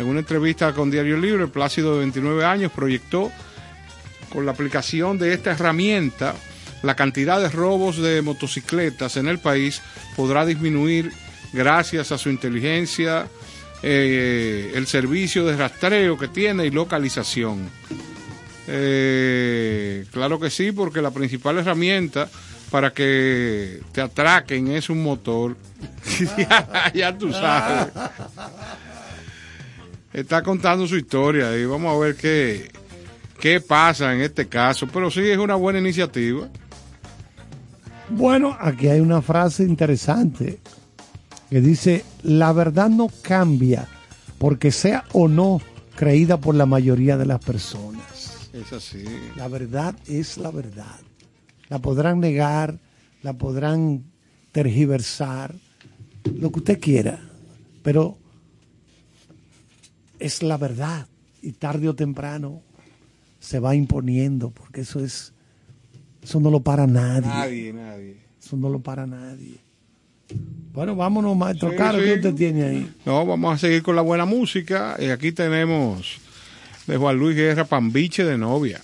En una entrevista con Diario Libre, Plácido de 29 años proyectó con la aplicación de esta herramienta la cantidad de robos de motocicletas en el país podrá disminuir gracias a su inteligencia, eh, el servicio de rastreo que tiene y localización. Eh, claro que sí, porque la principal herramienta para que te atraquen es un motor. ya, ya tú sabes. Está contando su historia y vamos a ver qué, qué pasa en este caso. Pero sí es una buena iniciativa. Bueno, aquí hay una frase interesante que dice, la verdad no cambia porque sea o no creída por la mayoría de las personas. Es así. La verdad es la verdad. La podrán negar, la podrán tergiversar, lo que usted quiera, pero es la verdad y tarde o temprano se va imponiendo porque eso es eso no lo para nadie. Nadie, nadie. Eso no lo para nadie. Bueno, vámonos, maestro Sí, Carlos, sí. ¿qué usted tiene ahí? No, vamos a seguir con la buena música. Y aquí tenemos de Juan Luis Guerra, Pambiche de novia.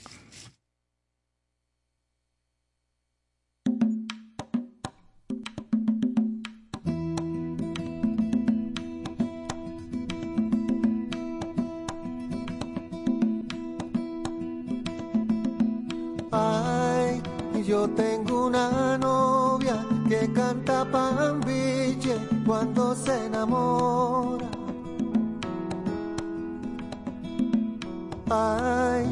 Yo tengo una novia que canta pambiche cuando se enamora. Ay,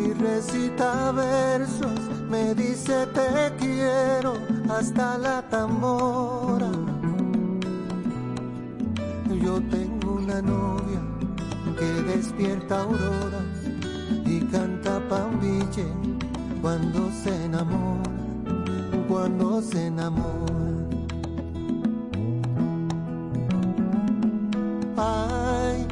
y recita versos, me dice te quiero hasta la tambora. Yo tengo una novia que despierta auroras y canta pambiche cuando se enamora, cuando se enamora. Ay,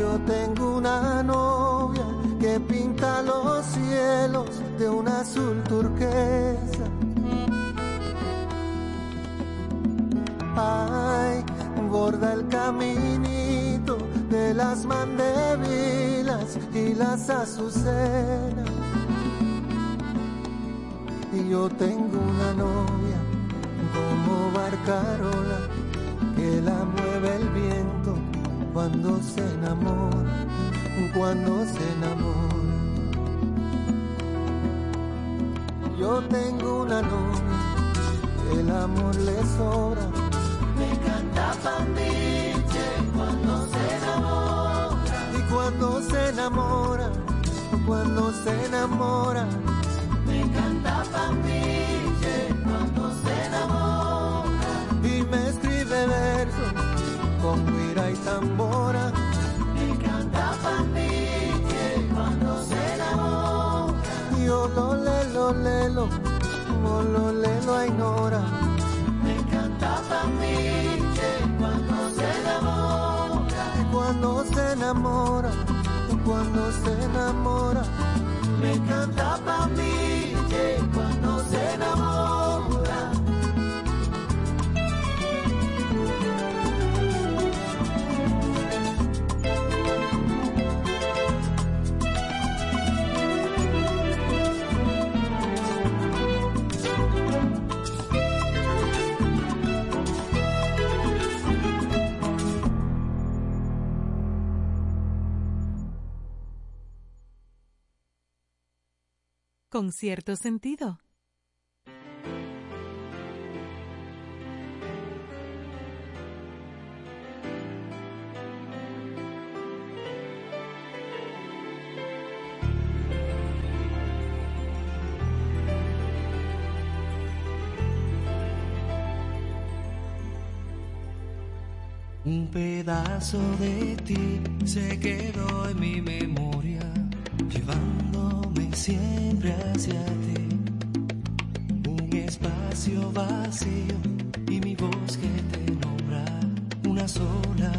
yo tengo una novia que pinta los cielos de un azul turquesa. Ay, borda el caminito de las mandevilas y las azucenas. Y yo tengo una novia como barcarola que la mueve el viento cuando se enamora, cuando se enamora. Yo tengo una novia, el amor le sobra. Me encanta Pambiche cuando se enamora. Y cuando se enamora, cuando se enamora. Pambiche cuando se enamora. Y me escribe versos con guira y tambora. Me encanta Pambiche cuando se enamora. Yo lo lelo, lelo, lo lelo a ignora. Me encanta Pambiche cuando se enamora. Y cuando se enamora, cuando se enamora. Me encanta Pambiche Con cierto sentido. Un pedazo de ti se quedó en mi memoria, llevándome siempre hacia ti. Un espacio vacío y mi voz que te nombra, una sola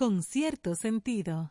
con cierto sentido.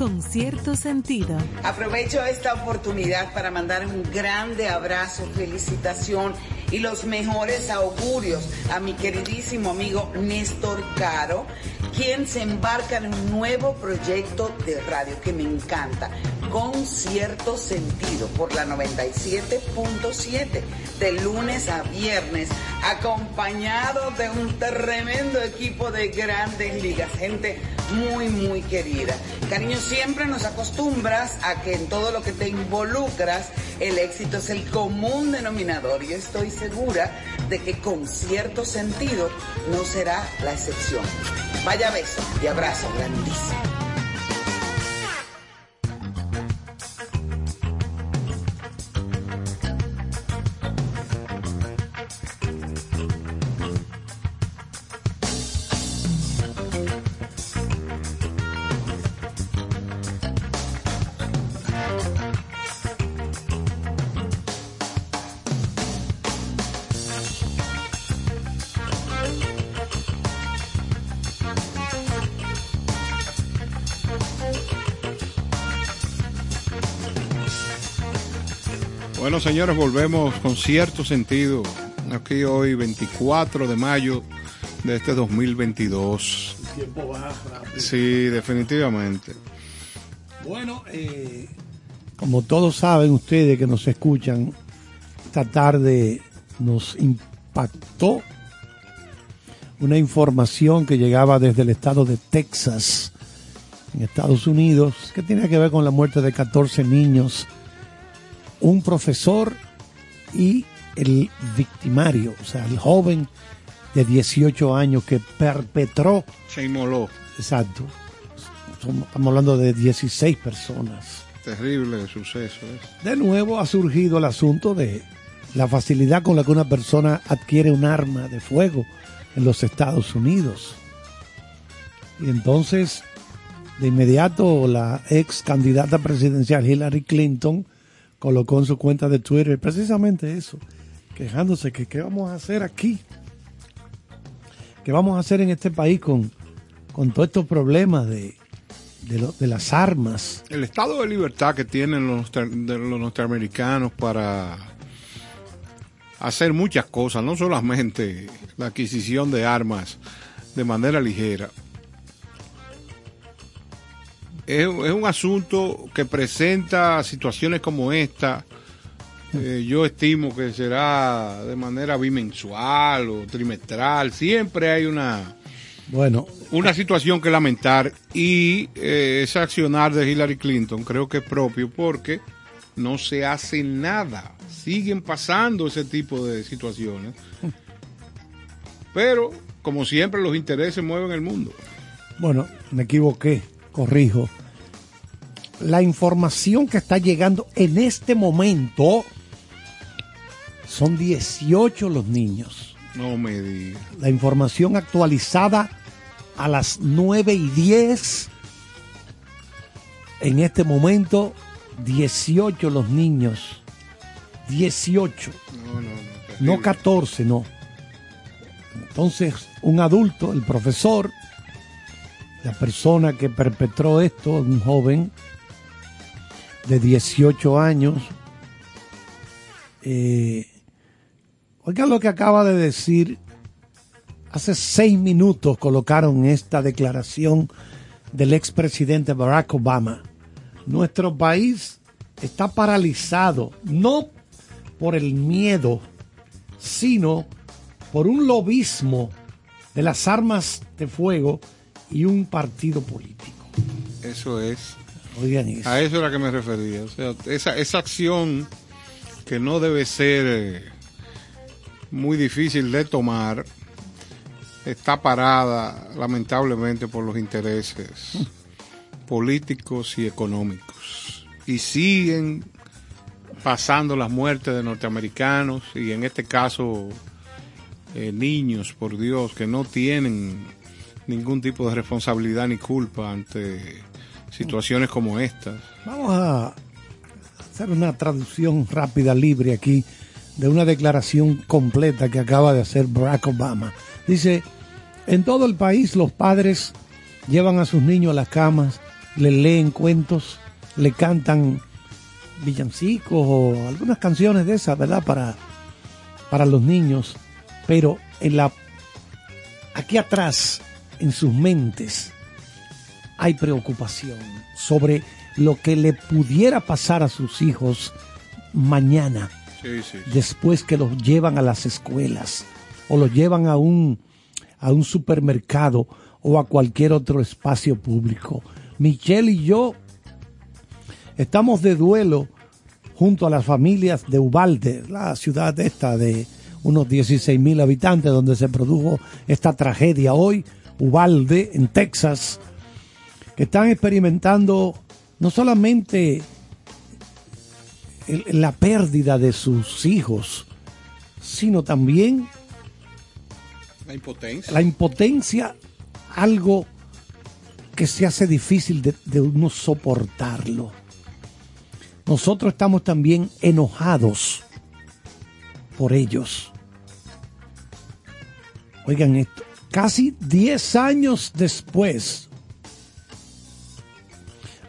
con cierto sentido. Aprovecho esta oportunidad para mandar un grande abrazo, felicitación y los mejores augurios a mi queridísimo amigo Néstor Caro, quien se embarca en un nuevo proyecto de radio que me encanta, con cierto sentido, por la 97.7, de lunes a viernes, acompañado de un tremendo equipo de grandes ligas, gente muy, muy querida. Cariño, siempre nos acostumbras a que en todo lo que te involucras, el éxito es el común denominador y estoy segura de que con cierto sentido no será la excepción. Vaya beso y abrazo grandísimo. Bueno, señores, volvemos con cierto sentido. Aquí hoy, 24 de mayo de este 2022. El tiempo baja rápido. Sí, definitivamente. Bueno, eh, como todos saben ustedes que nos escuchan, esta tarde nos impactó una información que llegaba desde el estado de Texas, en Estados Unidos, que tiene que ver con la muerte de 14 niños, un profesor y el victimario, o sea, el joven de 18 años que perpetró, Se inmoló. exacto, estamos hablando de 16 personas. Terrible suceso. ¿eh? De nuevo ha surgido el asunto de la facilidad con la que una persona adquiere un arma de fuego en los Estados Unidos. Y entonces, de inmediato, la ex candidata presidencial Hillary Clinton colocó en su cuenta de Twitter precisamente eso, quejándose que qué vamos a hacer aquí, qué vamos a hacer en este país con, con todos estos problemas de, de, las armas. El estado de libertad que tienen los, los norteamericanos para hacer muchas cosas, no solamente la adquisición de armas de manera ligera. Es, es un asunto que presenta situaciones como esta. eh, yo estimo que será de manera bimensual o trimestral. Siempre hay una, Bueno, una situación que lamentar y eh, ese accionar de Hillary Clinton creo que es propio porque no se hace nada. Siguen pasando ese tipo de situaciones. Pero, como siempre, los intereses mueven el mundo. Bueno, me equivoqué, corrijo. La información que está llegando en este momento son 18 los niños. No me digas. La información actualizada a las 9 y 10. En este momento, 18 los niños. 18. No, no, no. No terrible. 14, no. Entonces, un adulto, el profesor, la persona que perpetró esto, un joven de 18 años, eh, oiga lo que acaba de decir, hace seis minutos colocaron esta declaración del expresidente Barack Obama. Nuestro país está paralizado, no por el miedo, sino por un lobismo de las armas de fuego y un partido político. Eso es. A eso era que me refería. O sea, esa, esa acción que no debe ser eh, muy difícil de tomar está parada lamentablemente por los intereses políticos y económicos. Y siguen pasando las muertes de norteamericanos y en este caso eh, niños, por Dios, que no tienen ningún tipo de responsabilidad ni culpa ante situaciones como estas. Vamos a hacer una traducción rápida, libre aquí, de una declaración completa que acaba de hacer Barack Obama. Dice, en todo el país los padres llevan a sus niños a las camas, le leen cuentos, le cantan villancicos o algunas canciones de esas, ¿verdad? Para, para los niños. Pero en la aquí atrás, en sus mentes, hay preocupación sobre lo que le pudiera pasar a sus hijos mañana, Sí, sí. después que los llevan a las escuelas o los llevan a un, a un supermercado o a cualquier otro espacio público. Michelle y yo estamos de duelo junto a las familias de Ubalde, la ciudad esta de unos 16 mil habitantes donde se produjo esta tragedia hoy, Ubalde, en Texas, que están experimentando no solamente el- la pérdida de sus hijos, sino también La impotencia. la impotencia, algo que se hace difícil de, de uno soportarlo. Nosotros estamos también enojados por ellos. Oigan esto, casi 10 años después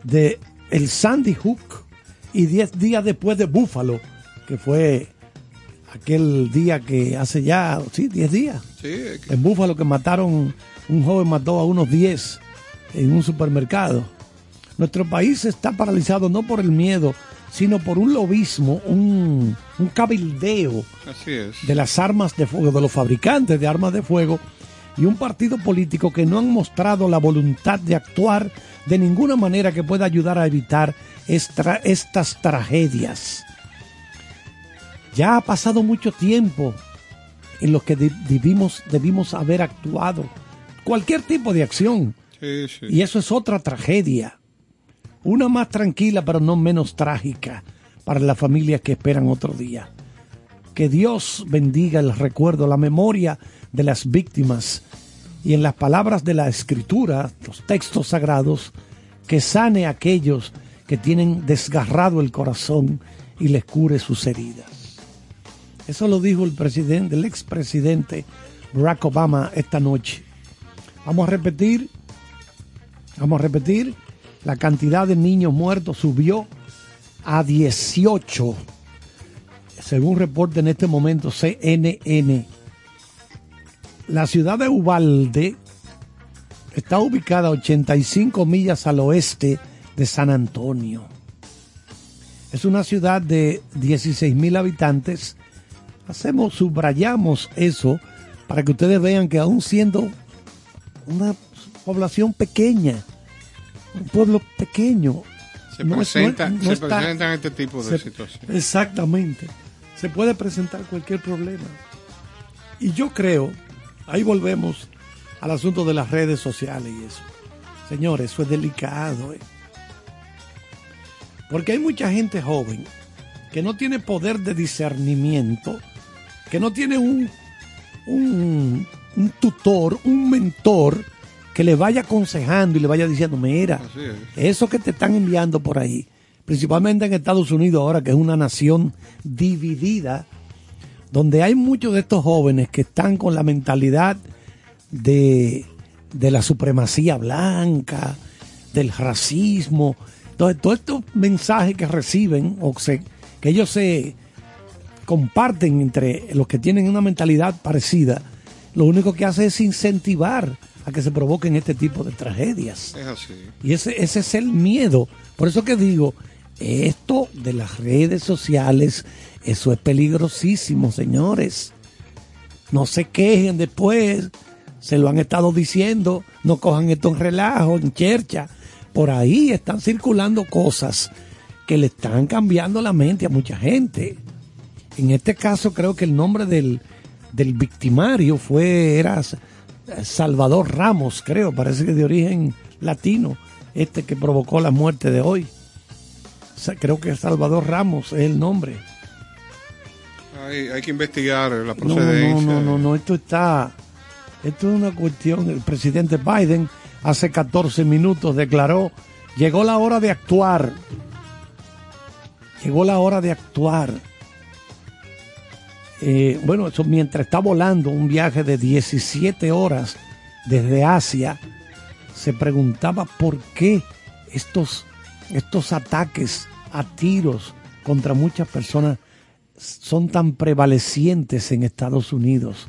de el Sandy Hook y 10 días después de Buffalo, que fue aquel día que hace ya, sí, 10 días. Sí, es que- En Búfalo que mataron, un joven mató a unos 10 en un supermercado. Nuestro país está paralizado no por el miedo, sino por un lobismo, un, un cabildeo así es. de las armas de fuego, de los fabricantes de armas de fuego y un partido político que no han mostrado la voluntad de actuar de ninguna manera que pueda ayudar a evitar estra- estas tragedias. Ya ha pasado mucho tiempo en los que de- debimos, debimos haber actuado. Cualquier tipo de acción. Sí, sí. Y eso es otra tragedia. Una más tranquila, pero no menos trágica para las familias que esperan otro día. Que Dios bendiga el recuerdo, la memoria de las víctimas y en las palabras de la escritura, los textos sagrados, que sane a aquellos que tienen desgarrado el corazón y les cure sus heridas. Eso lo dijo el presidente, el expresidente Barack Obama esta noche. Vamos a repetir, vamos a repetir, la cantidad de niños muertos subió a 18, según reporta en este momento CNN. La ciudad de Ubalde está ubicada a 85 millas al oeste de San Antonio. Es una ciudad de 16 mil habitantes. Hacemos, subrayamos eso para que ustedes vean que aún siendo una población pequeña, un pueblo pequeño, Se, no es- presenta- no- no se está- presentan este tipo de se- situaciones. Exactamente. Se puede presentar cualquier problema. Y yo creo, ahí volvemos al asunto de las redes sociales y eso. Señores, eso es delicado. ¿eh? Porque hay mucha gente joven que no tiene poder de discernimiento, que no tiene un, un, un tutor, un mentor que le vaya aconsejando y le vaya diciendo, mira, es. eso que te están enviando por ahí, principalmente en Estados Unidos ahora, que es una nación dividida, donde hay muchos de estos jóvenes que están con la mentalidad de, de la supremacía blanca, del racismo, entonces todos estos mensajes que reciben o se- que ellos se comparten entre los que tienen una mentalidad parecida, lo único que hace es incentivar a que se provoquen este tipo de tragedias. Es así. Y ese, ese es el miedo. Por eso que digo, esto de las redes sociales, eso es peligrosísimo, señores. No se quejen después, se lo han estado diciendo, no cojan esto en relajo, en chercha. Por ahí están circulando cosas que le están cambiando la mente a mucha gente. En este caso creo que el nombre del, del victimario fue, era Salvador Ramos, creo, parece que de origen latino, este que provocó la muerte de hoy. Creo que Salvador Ramos es el nombre. Hay, hay que investigar la No, procedencia. no, no, no, no, esto está, esto es una cuestión, el presidente Biden hace 14 minutos declaró, llegó la hora de actuar, llegó la hora de actuar. Eh, bueno, eso mientras está volando un viaje de 17 horas desde Asia, se preguntaba por qué estos, estos ataques a tiros contra muchas personas son tan prevalecientes en Estados Unidos.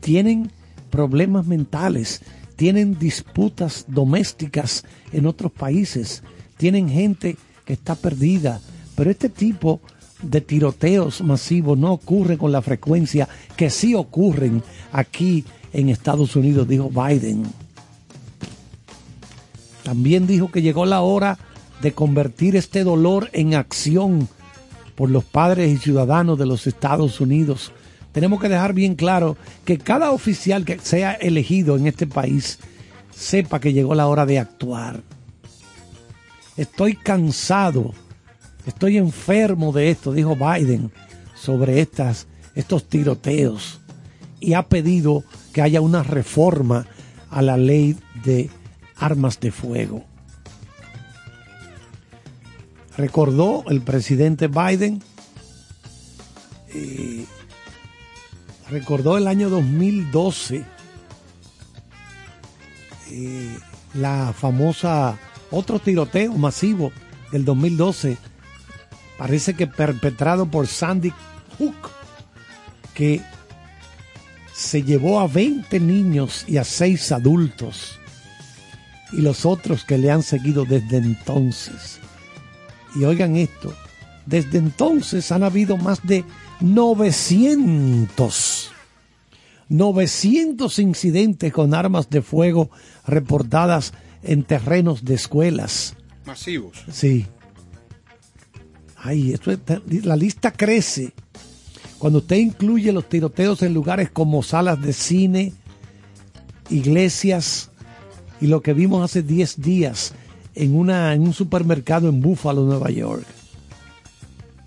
Tienen problemas mentales, tienen disputas domésticas en otros países, tienen gente que está perdida, pero este tipo de tiroteos masivos no ocurre con la frecuencia que sí ocurren aquí en Estados Unidos, dijo Biden. También dijo que llegó la hora de convertir este dolor en acción por los padres y ciudadanos de los Estados Unidos. Tenemos que dejar bien claro que cada oficial que sea elegido en este país sepa que llegó la hora de actuar. Estoy cansado, estoy enfermo de esto, dijo Biden, sobre estas, estos tiroteos y ha pedido que haya una reforma a la ley de armas de fuego. Recordó el presidente Biden, recordó el año 2012, eh, la famosa, otro tiroteo masivo del 2012, parece que perpetrado por Sandy Hook, que se llevó a 20 niños y a 6 adultos y los otros que le han seguido desde entonces. Y oigan esto, desde entonces han habido más de 900, 900 incidentes con armas de fuego reportadas en terrenos de escuelas. Masivos. Sí. Ay, esto es la lista crece. Cuando usted incluye los tiroteos en lugares como salas de cine, iglesias y lo que vimos hace 10 días en, una, en un supermercado en Buffalo, Nueva York.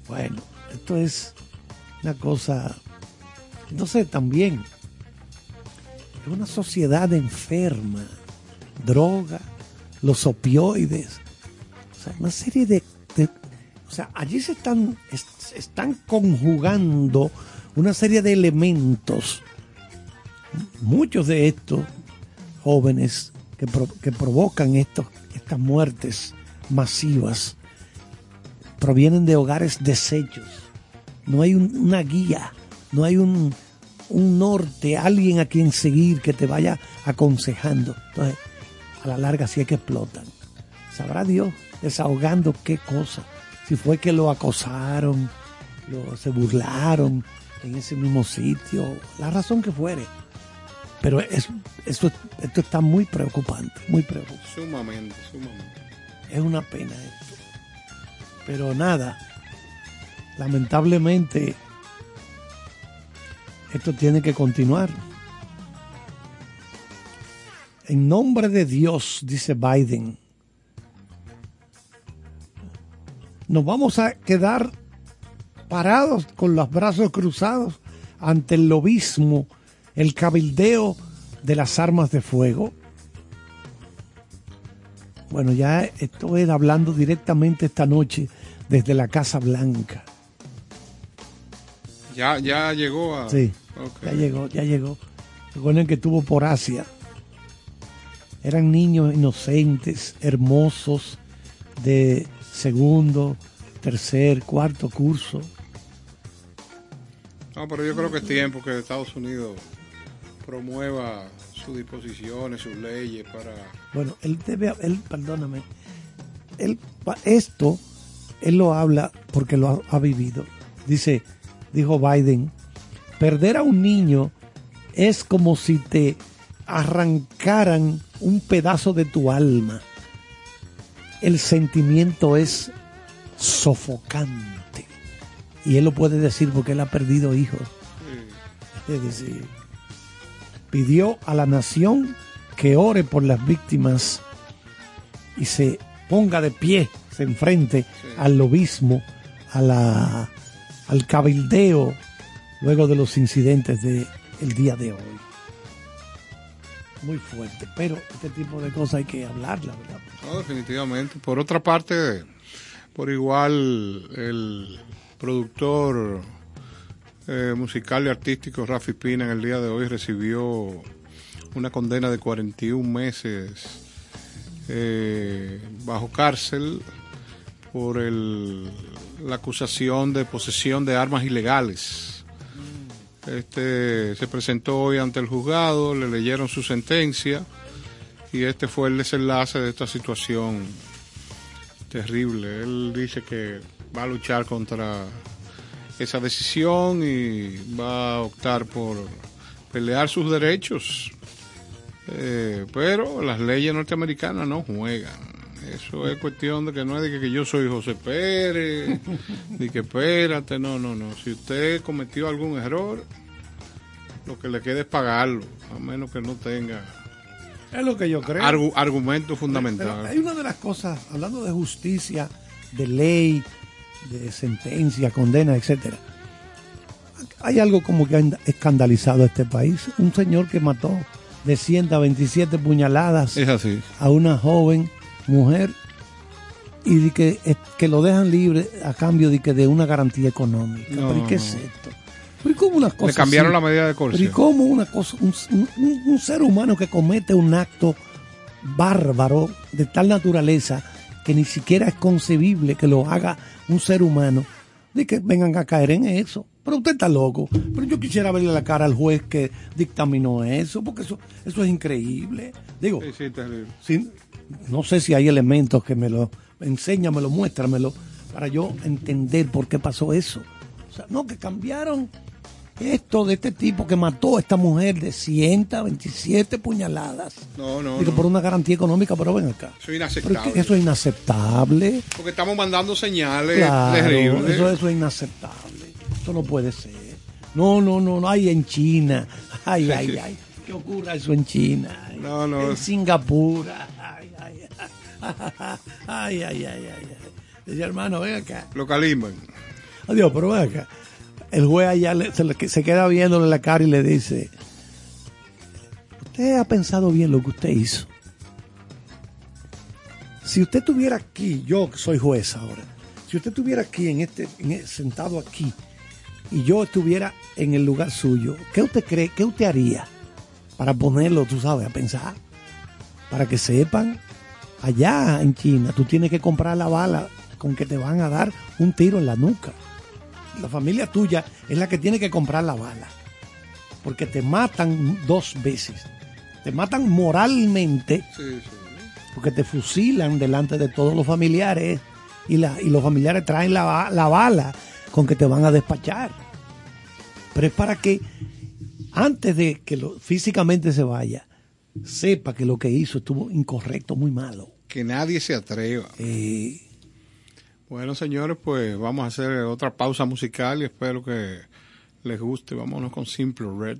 Bueno, esto es una cosa, no sé, también es una sociedad enferma, droga, los opioides, o sea, una serie de, o sea, allí se están, es- se están conjugando una serie de elementos, muchos de estos jóvenes que, que provocan estos, estas muertes masivas provienen de hogares deshechos. No hay un- una guía, no hay un, norte, alguien a quien seguir que te vaya aconsejando. Entonces, a la larga sí es que explotan. Sabrá Dios desahogando qué cosa. Si fue que lo acosaron, lo, se burlaron en ese mismo sitio, la razón que fuere. Pero es, esto, esto está muy preocupante, muy preocupante. Sumamente, sumamente. Es una pena esto. Pero nada, lamentablemente esto tiene que continuar. En nombre de Dios, dice Biden, nos vamos a quedar parados con los brazos cruzados ante el lobismo, el cabildeo de las armas de fuego. Bueno, ya estoy hablando directamente esta noche desde la Casa Blanca. Ya, ya llegó a. Sí, ya llegó, ya llegó. Recuerden que estuvo por Asia. Eran niños inocentes, hermosos, de segundo, tercer, cuarto curso. No, pero yo creo que es tiempo que Estados Unidos promueva sus disposiciones, sus leyes para. Bueno, él debe, él, perdóname, él, esto, él lo habla porque lo ha, ha vivido. Dice, dijo Biden, perder a un niño es como si te arrancaran un pedazo de tu alma. El sentimiento es sofocante. Y él lo puede decir porque él ha perdido hijos. Es decir, pidió a la nación que ore por las víctimas y se ponga de pie se enfrente al lobismo, a la, al cabildeo, luego de los incidentes del el día de hoy. Muy fuerte, pero este tipo de cosas hay que hablarla, ¿verdad? No, definitivamente. Por otra parte, por igual el productor eh, musical y artístico Rafi Pina en el día de hoy recibió una condena de 41 meses eh, bajo cárcel por el, la acusación de posesión de armas ilegales. Este se presentó hoy ante el juzgado, le leyeron su sentencia y este fue el desenlace de esta situación terrible. Él dice que va a luchar contra esa decisión y va a optar por pelear sus derechos. Eh, pero las leyes norteamericanas no juegan. Eso es cuestión de que no es de que, que yo soy José Pérez, ni que espérate, no, no, no. Si usted cometió algún error, lo que le queda es pagarlo, a menos que no tenga Es lo que yo creo. argu- argumento Pero fundamental. hay una de las cosas, hablando de justicia, de ley, de sentencia, condena, etcétera. Hay algo como que ha escandalizado a este país. Un señor que mató de 127 puñaladas Es así. a una joven mujer y de que, que lo dejan libre a cambio de que de una garantía económica. No, ¿Pero y qué es esto? ¿Pero y cómo unas cosas cambiaron así? la medida de ¿Pero y coerción. cómo una cosa, un, un- un ser humano que comete un acto bárbaro de tal naturaleza que ni siquiera es concebible que lo haga un ser humano, de que vengan a caer en eso? Pero usted está loco. Pero yo quisiera verle la cara al juez que dictaminó eso, porque eso, eso es increíble. Digo, Sí, sí, terrible. sin- no sé si hay elementos que me lo enséñamelo, muéstramelo, para yo entender por qué pasó eso. O sea, no, que cambiaron esto de este tipo que mató a esta mujer de 127 puñaladas. No, no, Digo, no. por una garantía económica, pero ven acá. Eso es inaceptable. eso es inaceptable. Porque estamos mandando señales Claro, terribles. eso, eso es inaceptable. Eso no puede ser. No, no, no, no hay en China. Ay, Sí, ay, sí. ay. ¿Qué ocurra eso en China? Ay, No, no. En Singapur. Ay, ay, ay. Ay, ay, ay, ay. ay. Dice, hermano, ven acá. Lo calimban. Adiós, pero ven acá. El juez allá le- se, queda viéndole la cara y le dice, ¿usted ha pensado bien lo que usted hizo? Si usted estuviera aquí, yo que soy juez ahora, si usted estuviera aquí, en este, en e- sentado aquí, y yo estuviera en el lugar suyo, ¿qué usted cree, qué usted haría para ponerlo, tú sabes, a pensar? Para que sepan, allá en China, tú tienes que comprar la bala con que te van a dar un tiro en la nuca. La familia tuya es la que tiene que comprar la bala. Porque te matan dos veces. Te matan moralmente Sí, sí. porque te fusilan delante de todos los familiares y, la, y los familiares traen la, la bala con que te van a despachar. Pero es para que antes de que lo, físicamente se vaya, sepa que lo que hizo estuvo incorrecto, muy malo. Que nadie se atreva. Eh, Bueno, señores, pues vamos a hacer otra pausa musical y espero que les guste. Vámonos con Simple Red.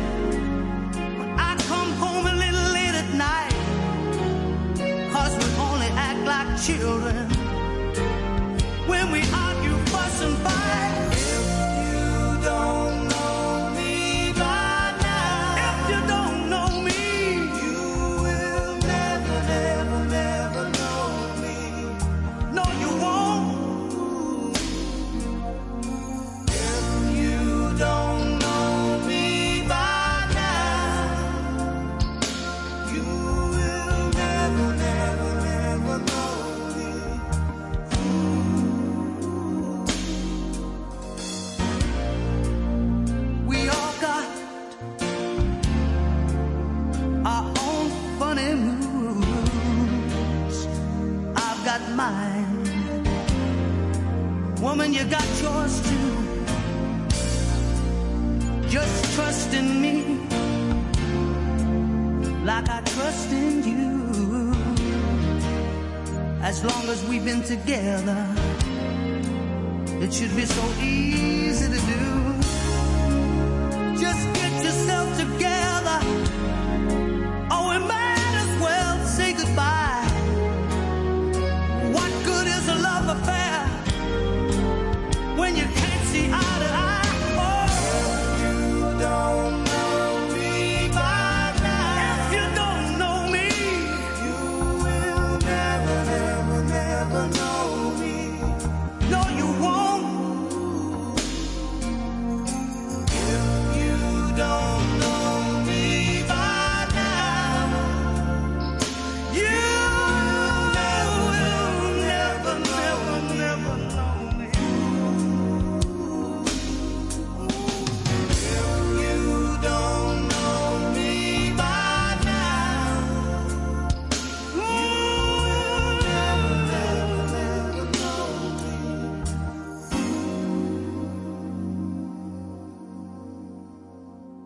children when we argue, fuss, and fight. As long as we've been together, it should be so easy to do. Just get yourself together.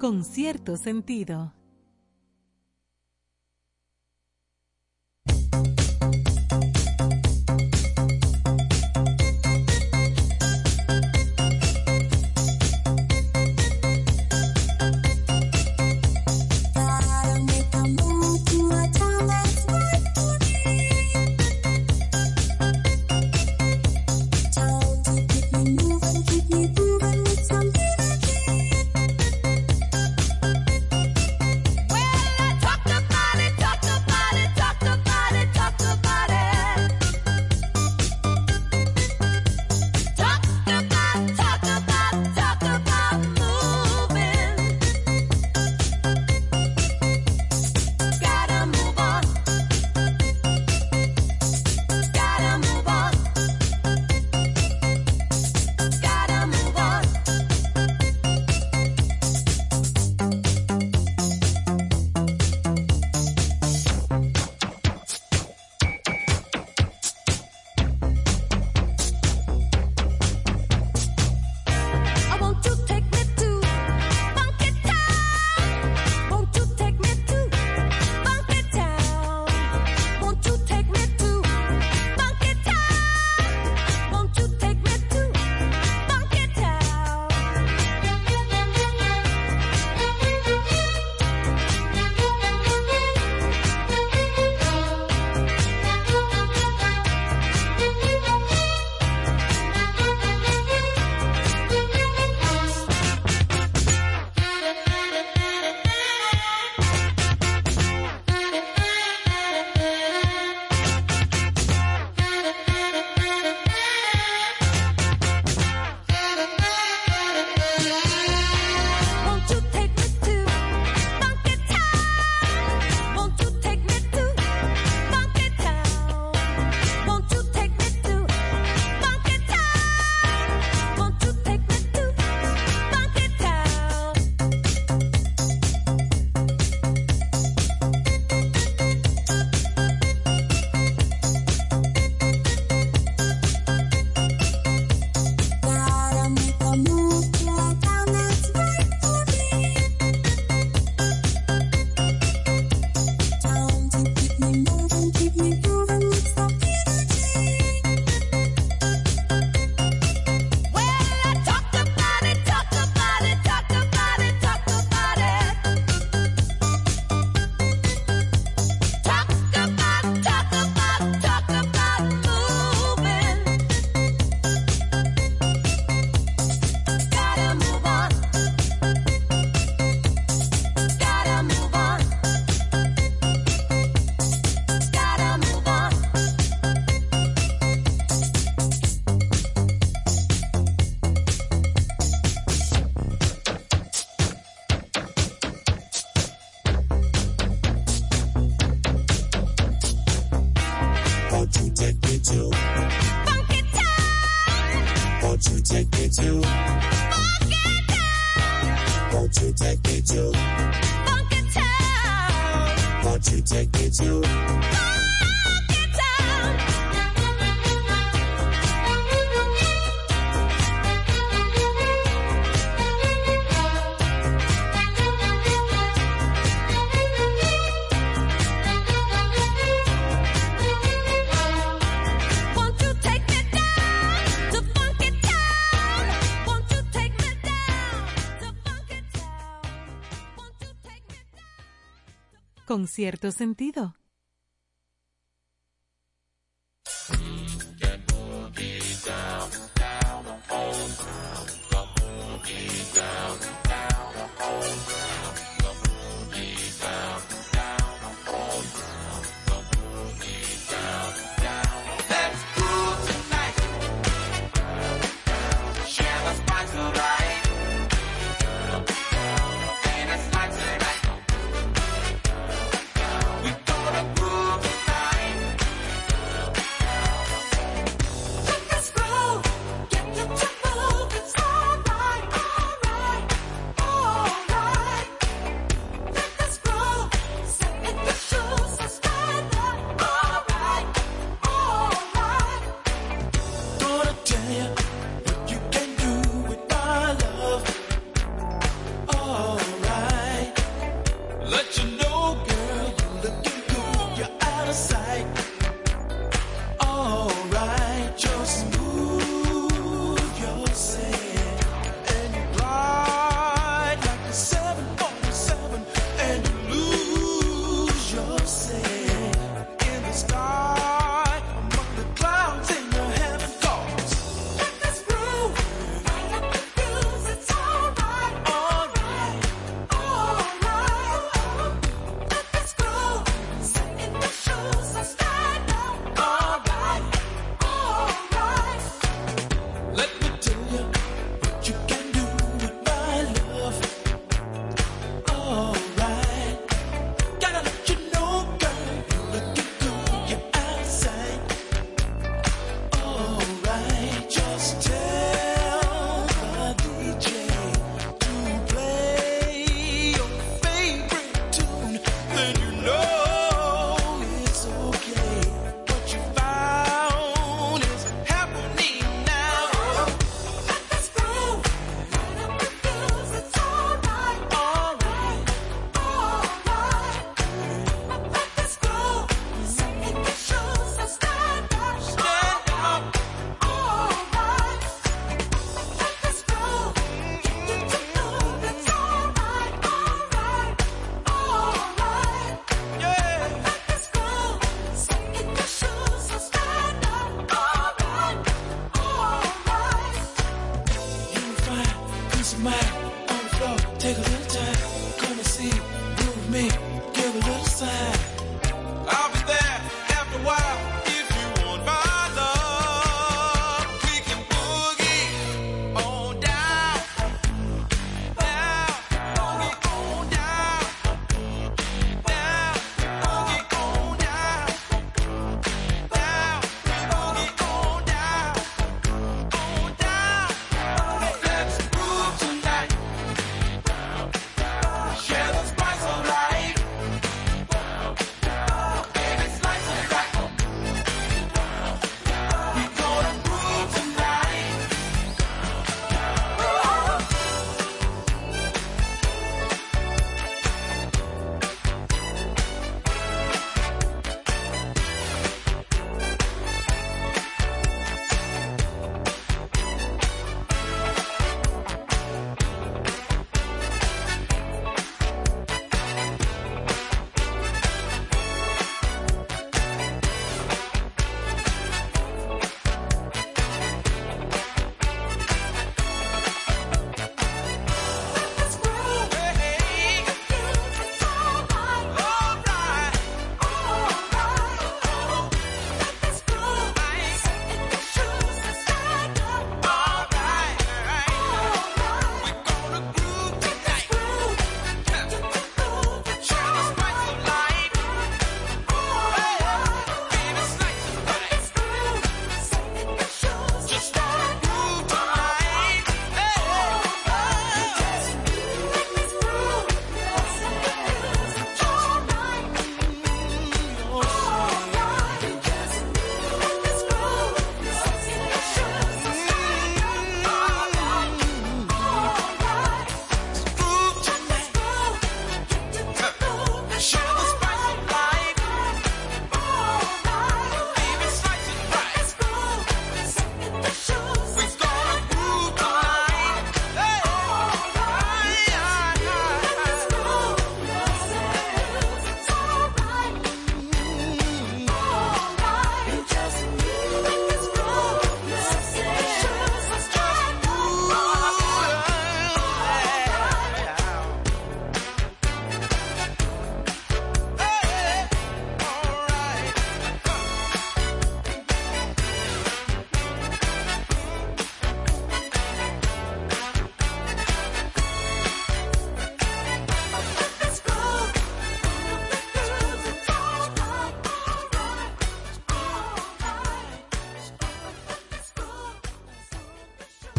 con cierto sentido. Con cierto sentido.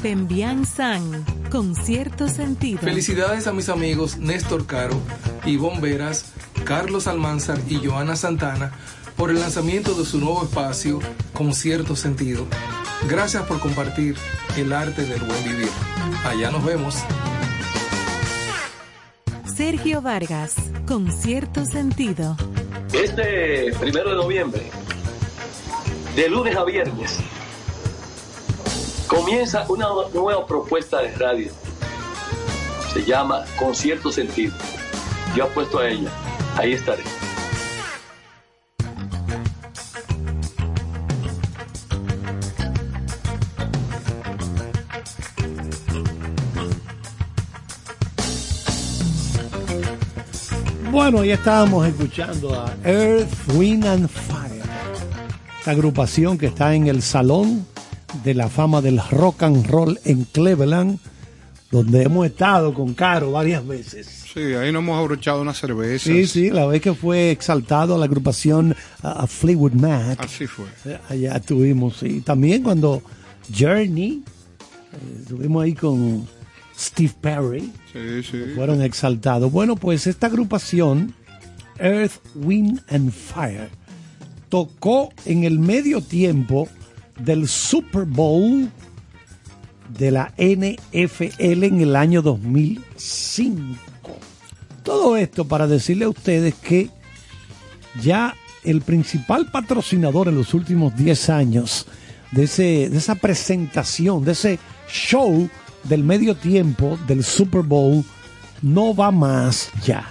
Tembian San, con cierto sentido. Felicidades a mis amigos Néstor Caro, Ivonne Veras, Carlos Almanzar y Joana Santana por el lanzamiento de su nuevo espacio con cierto sentido. Gracias por compartir el arte del buen vivir. Allá nos vemos. Sergio Vargas, con cierto sentido. Este primero de noviembre, de lunes a viernes, comienza una nueva propuesta de radio. Se llama Con cierto sentido. Yo apuesto a ella. Ahí estaré. Bueno, ya estábamos escuchando a Earth, Wind and Fire, esta agrupación que está en el Salón de la Fama del Rock and Roll en Cleveland, donde hemos estado con Caro varias veces. Sí, ahí nos hemos abrochado una cerveza. Sí, sí, la vez que fue exaltado a la agrupación a Fleetwood Mac. Así fue. Eh, Allá estuvimos, sí. También cuando Journey, eh, estuvimos ahí con Steve Perry, Sí, sí. fueron exaltados. Bueno, pues esta agrupación, Earth, Wind and Fire, tocó en el medio tiempo del Super Bowl de la NFL en el año 2005. Todo esto para decirle a ustedes que ya el principal patrocinador en los últimos 10 años de, ese, de esa presentación, de ese show del medio tiempo del Super Bowl, no va más ya.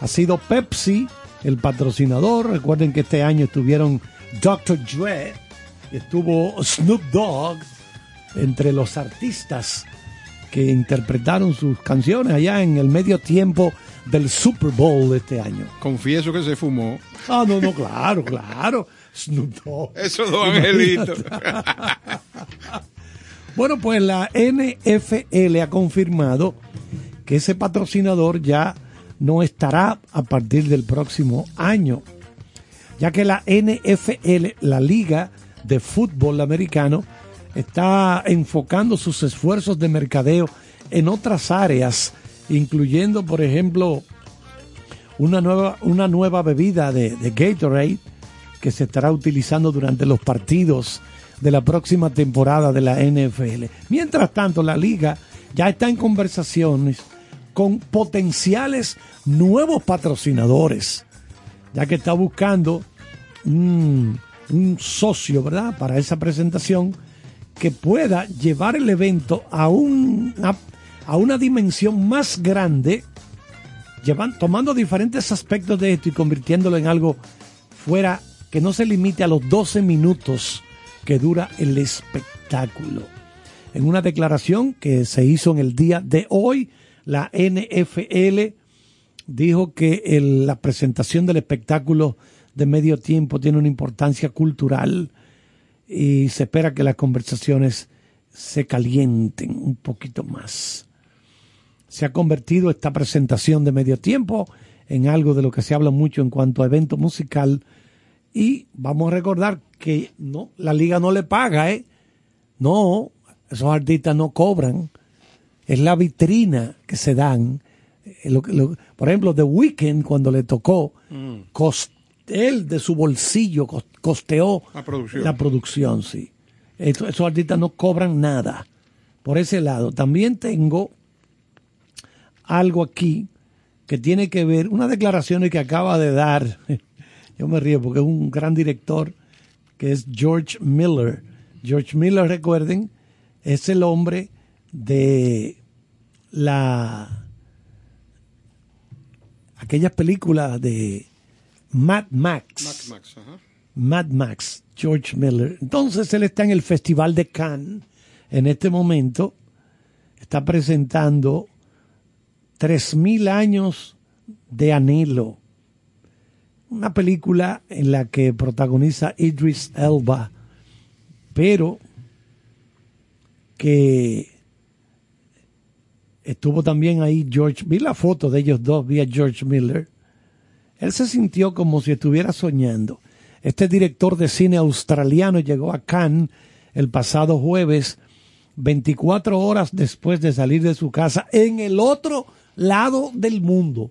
Ha sido Pepsi el patrocinador. Recuerden que este año estuvieron Dr. Dre, estuvo Snoop Dogg entre los artistas que interpretaron sus canciones allá en el medio tiempo del Super Bowl de este año. Confieso que se fumó. Ah, no, no, claro, claro. Snoop Dogg. Esos dos angelitos. Bueno, pues la NFL ha confirmado que ese patrocinador ya no estará a partir del próximo año, ya que la NFL, la Liga de Fútbol Americano, está enfocando sus esfuerzos de mercadeo en otras áreas, incluyendo, por ejemplo, una nueva, una nueva bebida de, de Gatorade que se estará utilizando durante los partidos de la próxima temporada de la NFL. Mientras tanto, la liga ya está en conversaciones con potenciales nuevos patrocinadores, ya que está buscando un, un socio, ¿verdad?, para esa presentación que pueda llevar el evento a, un, a, a una dimensión más grande, llevan, tomando diferentes aspectos de esto y convirtiéndolo en algo fuera que no se limite a los 12 minutos que dura el espectáculo. En una declaración que se hizo en el día de hoy, la NFL dijo que el- la presentación del espectáculo de medio tiempo tiene una importancia cultural y se espera que las conversaciones se calienten un poquito más. Se ha convertido esta presentación de medio tiempo en algo de lo que se habla mucho en cuanto a evento musical y vamos a recordar que no, la liga no le paga, ¿eh? No, esos artistas no cobran. Es la vitrina que se dan. Eh, lo que- lo- por ejemplo, The Weeknd, cuando le tocó, cos- él de su bolsillo cos- costeó La producción. la producción, sí. Esto- esos artistas no cobran nada. Por ese lado. También tengo algo aquí que tiene que ver, unas declaraciones que acaba de dar, yo me río porque es un gran director que es George Miller. George Miller, recuerden, es el hombre de la aquellas películas de Mad Max. Max, Max, ajá. Mad Max, George Miller. Entonces él está en el Festival de Cannes en este momento. Está presentando 3000 años de anhelo. Una película en la que protagoniza Idris Elba, pero que estuvo también ahí George. Vi la foto de ellos dos, vi a George Miller. Él se sintió como si estuviera soñando. Este director de cine australiano llegó a Cannes el pasado jueves 24 horas después de salir de su casa en el otro lado del mundo.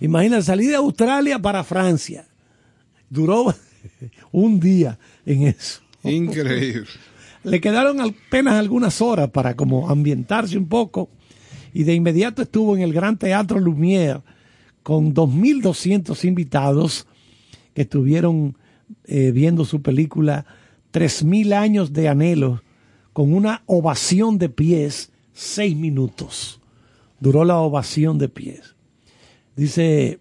Imagina, salir de Australia para Francia. Duró un día en eso. Increíble. Le quedaron apenas algunas horas para como ambientarse un poco y de inmediato estuvo en el Gran Teatro Lumière con 2.200 invitados que estuvieron eh, viendo su película 3.000 años de anhelo con una ovación de pies, seis minutos. Duró la ovación de pies. Dice,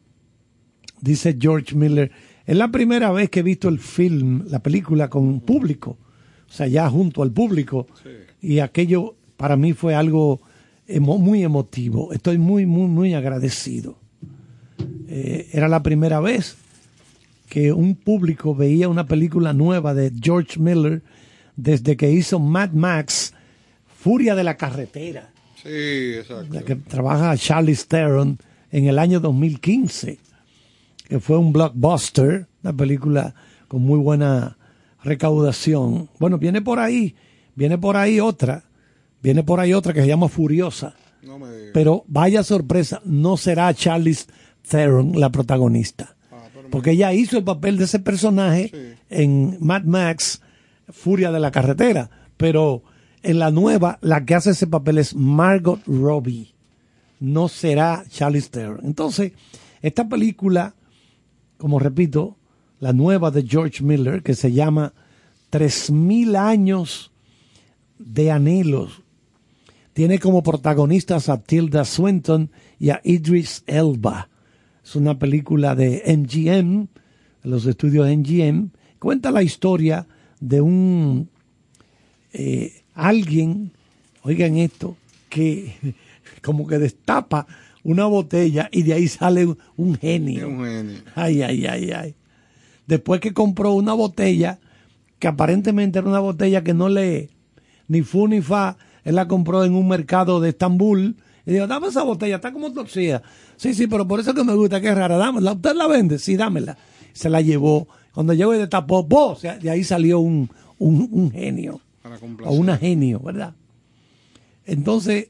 dice George Miller, es la primera vez que he visto el film, la película con público, o sea, ya junto al público, y aquello para mí fue algo emo- muy emotivo. Estoy muy, muy, muy agradecido. Eh, era la primera vez que un público veía una película nueva de George Miller desde que hizo Mad Max, Furia de la Carretera, Sí, exacto. la que trabaja Charlie Theron en el año 2015, que fue un blockbuster, una película con muy buena recaudación. Bueno, viene por ahí, viene por ahí otra, viene por ahí otra que se llama Furiosa. No me digas. Pero vaya sorpresa, no será Charlize Theron la protagonista. Porque ella hizo el papel de ese personaje en Mad Max, Furia de la Carretera. Pero en la nueva, la que hace ese papel es Margot Robbie. No será Charlize Theron. Entonces, esta película, como repito, la nueva de George Miller, que se llama 3000 años de anhelos, tiene como protagonistas a Tilda Swinton y a Idris Elba. Es una película de MGM, de los estudios MGM. Cuenta la historia de un eh, alguien, oigan esto, que como que destapa una botella y de ahí sale un, un genio. Un genio. Ay, ay, ay, ay. Después que compró una botella, que aparentemente era una botella que no le ni fu ni fa, él la compró en un mercado de Estambul. Y dijo, dame esa botella, está como torcida. Sí, sí, pero por eso que me gusta, que es rara, dámela. ¿Usted la vende? Sí, dámela. Se la llevó. Cuando llegó y. O sea, de ahí salió un, un, un genio. Para O una genio, ¿verdad? Entonces,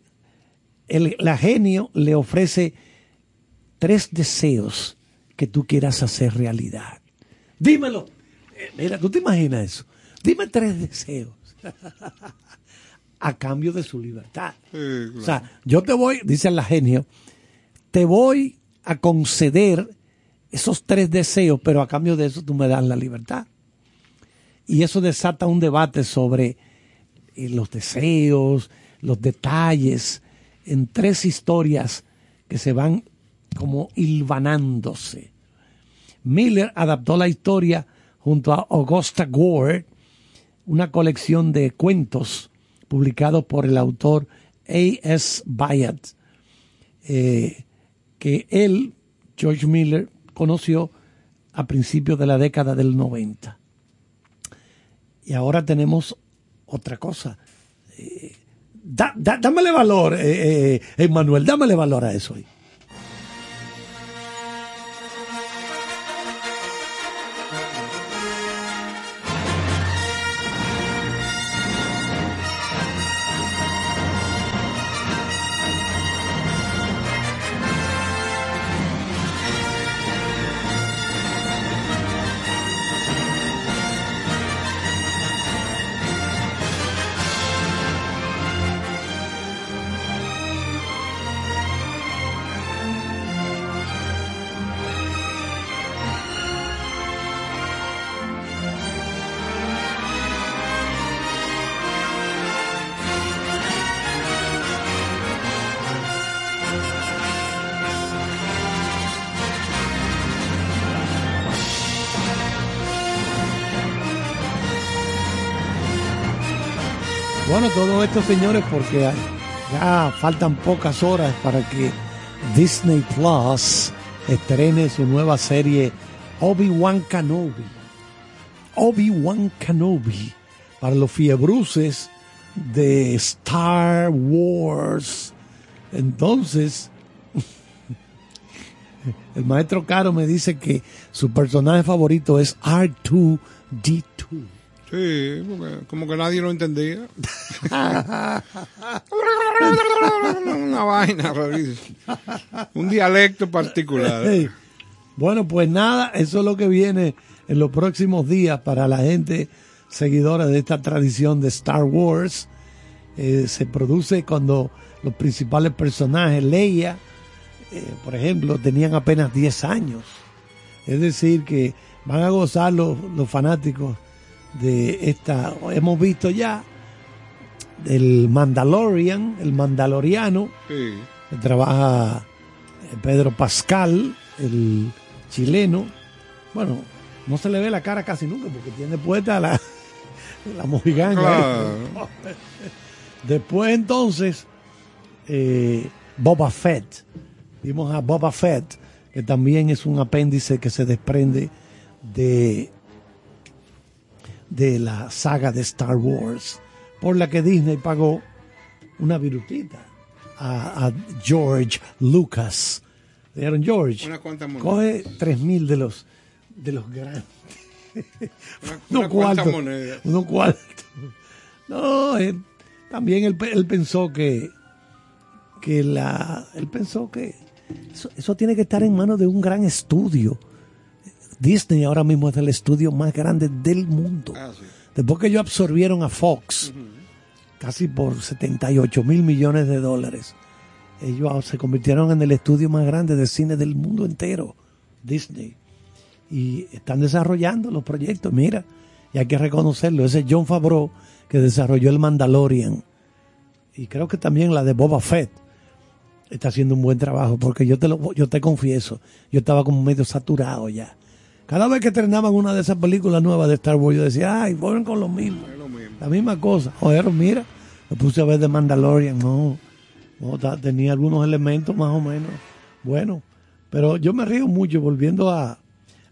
el, la genio le ofrece tres deseos que tú quieras hacer realidad. Dímelo. Eh, Mira, ¿tú te imaginas eso? Dime tres deseos. a cambio de su libertad. Sí, claro. O sea, yo te voy, dice la genio, te voy a conceder esos tres deseos, pero a cambio de eso tú me das la libertad. Y eso desata un debate sobre eh, los deseos, los detalles, en tres historias que se van como hilvanándose. Miller adaptó la historia junto a Augusta Gore, una colección de cuentos publicados por el autor A.S. Byatt, eh, que él, George Miller, conoció a principios de la década del 90. Y ahora tenemos otra cosa. Eh, da- dámele valor, eh, eh, Emmanuel, dámele valor a eso. Ahí. Bueno, todo esto, señores, porque ya faltan pocas horas para que Disney Plus estrene su nueva serie Obi-Wan Kenobi. Obi-Wan Kenobi para los fiebruces de Star Wars. Entonces, el maestro Caro me dice que su personaje favorito es R2D2. Sí, porque como que nadie lo entendía. Una vaina rarísima. Un dialecto particular. Bueno, pues nada, eso es lo que viene en los próximos días para la gente seguidora de esta tradición de Star Wars. Eh, se produce cuando los principales personajes, Leia, eh, por ejemplo, tenían apenas 10 años. Es decir, que van a gozar los, los fanáticos de esta. Hemos visto ya el Mandalorian, el Mandaloriano, Sí. que trabaja eh, Pedro Pascal, el chileno. Bueno, no se le ve la cara casi nunca porque tiene puesta la, la mojiganga. Claro. Después entonces, eh, Boba Fett. Vimos a Boba Fett, que también es un apéndice que se desprende de, de la saga de Star Wars, por la que Disney pagó una virutita a, a George Lucas. Le dijeron, George, coge tres mil de los, de los grandes. Una- monedas. Unos cuartos. No, él- también él, él pensó que, que la, él pensó que eso, eso tiene que estar en manos de un gran estudio. Disney ahora mismo es el estudio más grande del mundo. Ah, sí. Después que ellos absorbieron a Fox, casi por 78 mil millones de dólares, ellos se convirtieron en el estudio más grande de cine del mundo entero, Disney. Y están desarrollando los proyectos, mira, y hay que reconocerlo. Ese John Favreau que desarrolló el Mandalorian, y creo que también la de Boba Fett, está haciendo un buen trabajo, porque yo te, lo, yo te confieso, yo estaba como medio saturado ya. Cada vez que estrenaban una de esas películas nuevas de Star Wars, yo decía, ay, vuelven con lo mismo. La misma cosa. Joder, mira, me puse a ver de Mandalorian, no. tenía algunos elementos más o menos. Bueno, pero yo me río mucho volviendo a.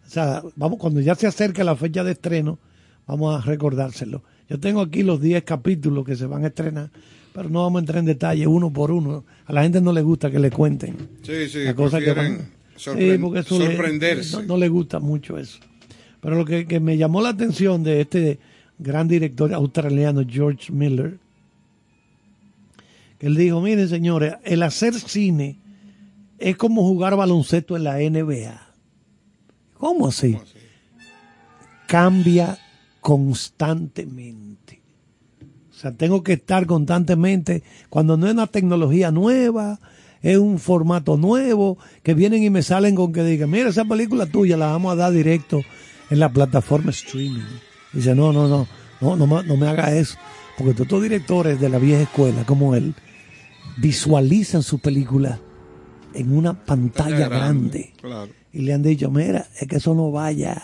O sea, vamos, cuando ya se acerca la fecha de estreno, vamos a recordárselo. Yo tengo aquí los 10 capítulos que se van a estrenar, pero no vamos a entrar en detalle uno por uno. A la gente no le gusta que le cuenten. Sí, sí, La cosa que van- sorpre- porque eso le- sorprenderse. no, no le gusta mucho eso. Pero lo que, que me llamó la atención de este gran director australiano, George Miller, que él dijo, miren señores, el hacer cine es como jugar baloncesto en la NBA. ¿Cómo así? Cambia constantemente. O sea, tengo que estar constantemente, cuando no es una tecnología nueva, es un formato nuevo, que vienen y me salen con que digan, mira, esa película tuya la vamos a dar directo en la plataforma streaming. Dice, no, no, no, no, no, me- no me haga eso, porque todos estos directores de la vieja escuela como él visualizan su película en una pantalla grande. Claro. Y le han dicho, mira, es que eso no vaya.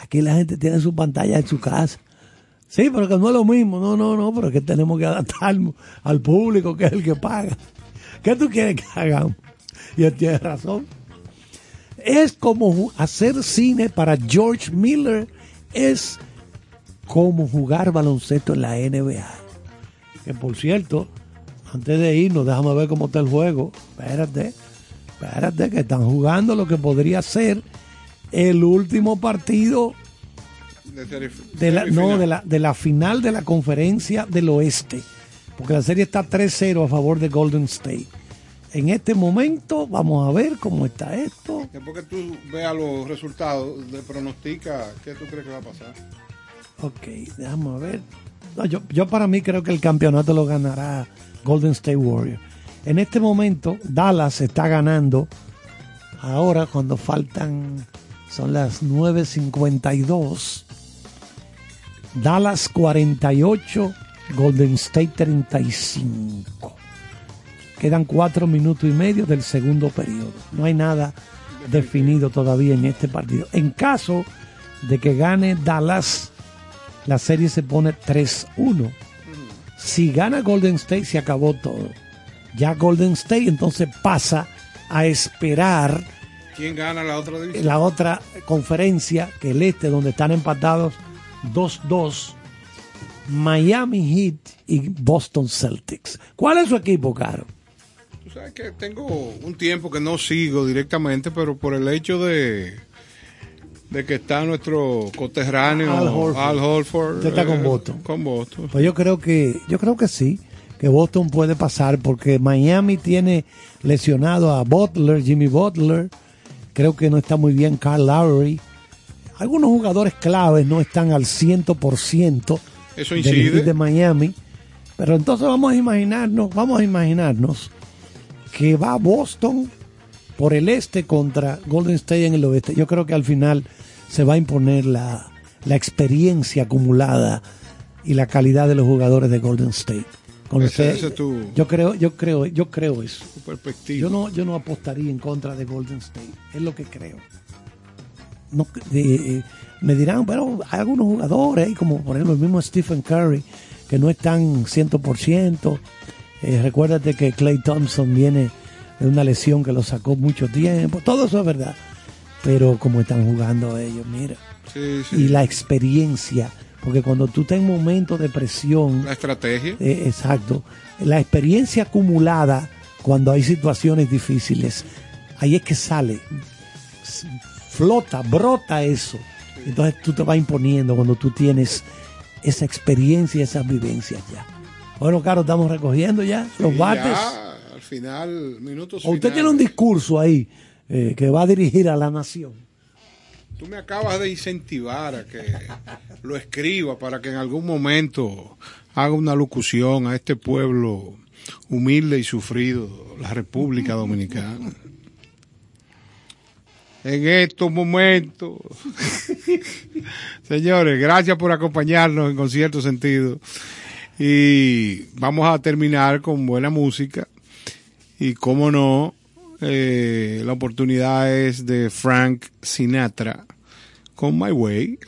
Aquí la gente tiene su pantalla en su casa. Sí, pero que no es lo mismo. No, no, no, pero es que tenemos que adaptarnos al público que es el que paga. ¿Qué tú quieres que hagamos? Y él tiene razón. Es como hacer cine para George Miller. Es como jugar baloncesto en la NBA. Que por cierto, antes de irnos, déjame ver cómo está el juego. Espérate, espérate, que están jugando lo que podría ser el último partido De la, no, de la, de la final de la conferencia del oeste. Porque la serie está 3-0 a favor de Golden State. En este momento, vamos a ver cómo está esto. Después que tú veas los resultados, de pronostica qué tú crees que va a pasar. Ok, déjame ver. No, yo, yo para mí creo que el campeonato lo ganará Golden State Warriors. En este momento, Dallas está ganando. Ahora, cuando faltan, son las 9.52. Dallas 48, Golden State 35. Quedan cuatro minutos y medio del segundo periodo. No hay nada definido todavía en este partido. En caso de que gane Dallas, la serie se pone 3-1. Si gana Golden State, se acabó todo. Ya Golden State entonces pasa a esperar ¿Quién gana la otra división? la otra conferencia, que el este, donde están empatados 2-2, Miami Heat y Boston Celtics. ¿Cuál es su equipo, Caro? Tú sabes que tengo un tiempo que no sigo directamente, pero por el hecho de de que está nuestro coterráneo Al Horford. Al Holford. Usted está con Boston. Con Boston. Pues yo creo que, yo creo que sí, que Boston puede pasar porque Miami tiene lesionado a Butler, Jimmy Butler, creo que no está muy bien Carl Lowry. Algunos jugadores claves no están al 100% Eso incide. De Miami, pero entonces vamos a imaginarnos, vamos a imaginarnos que va Boston por el este contra Golden State en el oeste. Yo creo que al final se va a imponer la, la experiencia acumulada y la calidad de los jugadores de Golden State. Con Ese- ese es tu- yo creo, yo creo, yo creo eso. Tu perspectiva. Yo no, yo no apostaría en contra de Golden State. Es lo que creo. No, de- eh, me dirán, pero hay algunos jugadores, como por ejemplo el mismo Stephen Curry, que no están 100%. Eh, recuérdate que Clay Thompson viene de una lesión que lo sacó mucho tiempo. Todo eso es verdad. Pero como están jugando ellos, mira. Sí, sí. Y la experiencia. Porque cuando tú estás en momentos de presión, La estrategia. eh, exacto. La experiencia acumulada cuando hay situaciones difíciles, ahí es que sale, flota, brota eso. Entonces tú te vas imponiendo cuando tú tienes esa experiencia, esas vivencias ya. Bueno, Caro, estamos recogiendo ya los bates. ya, al final, minutos O usted finales. tiene un discurso ahí eh, que va a dirigir a la nación. Tú me acabas de incentivar a que lo escriba para que en algún momento haga una locución a este pueblo humilde y sufrido, la República Dominicana. En estos momentos. Señores, gracias por acompañarnos en concierto sentido. Y vamos a terminar con buena música. Y cómo no, eh, la oportunidad es de Frank Sinatra con My Way.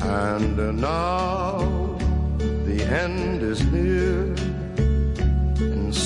And now the end is near,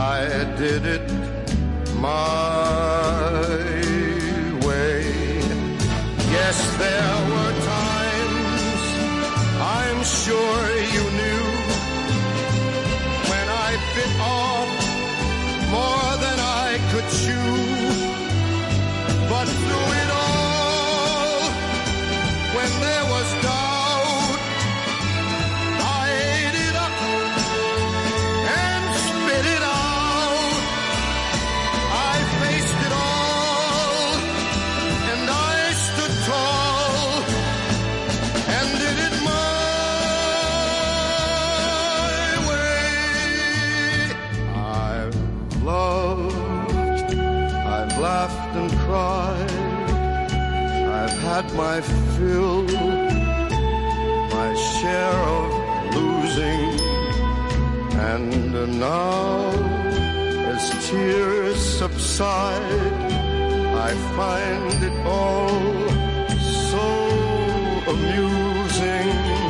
I did it my way. Yes, there were times I'm sure you knew when I bit off more I've my fill, my share of losing, and now as tears subside, I find it all so amusing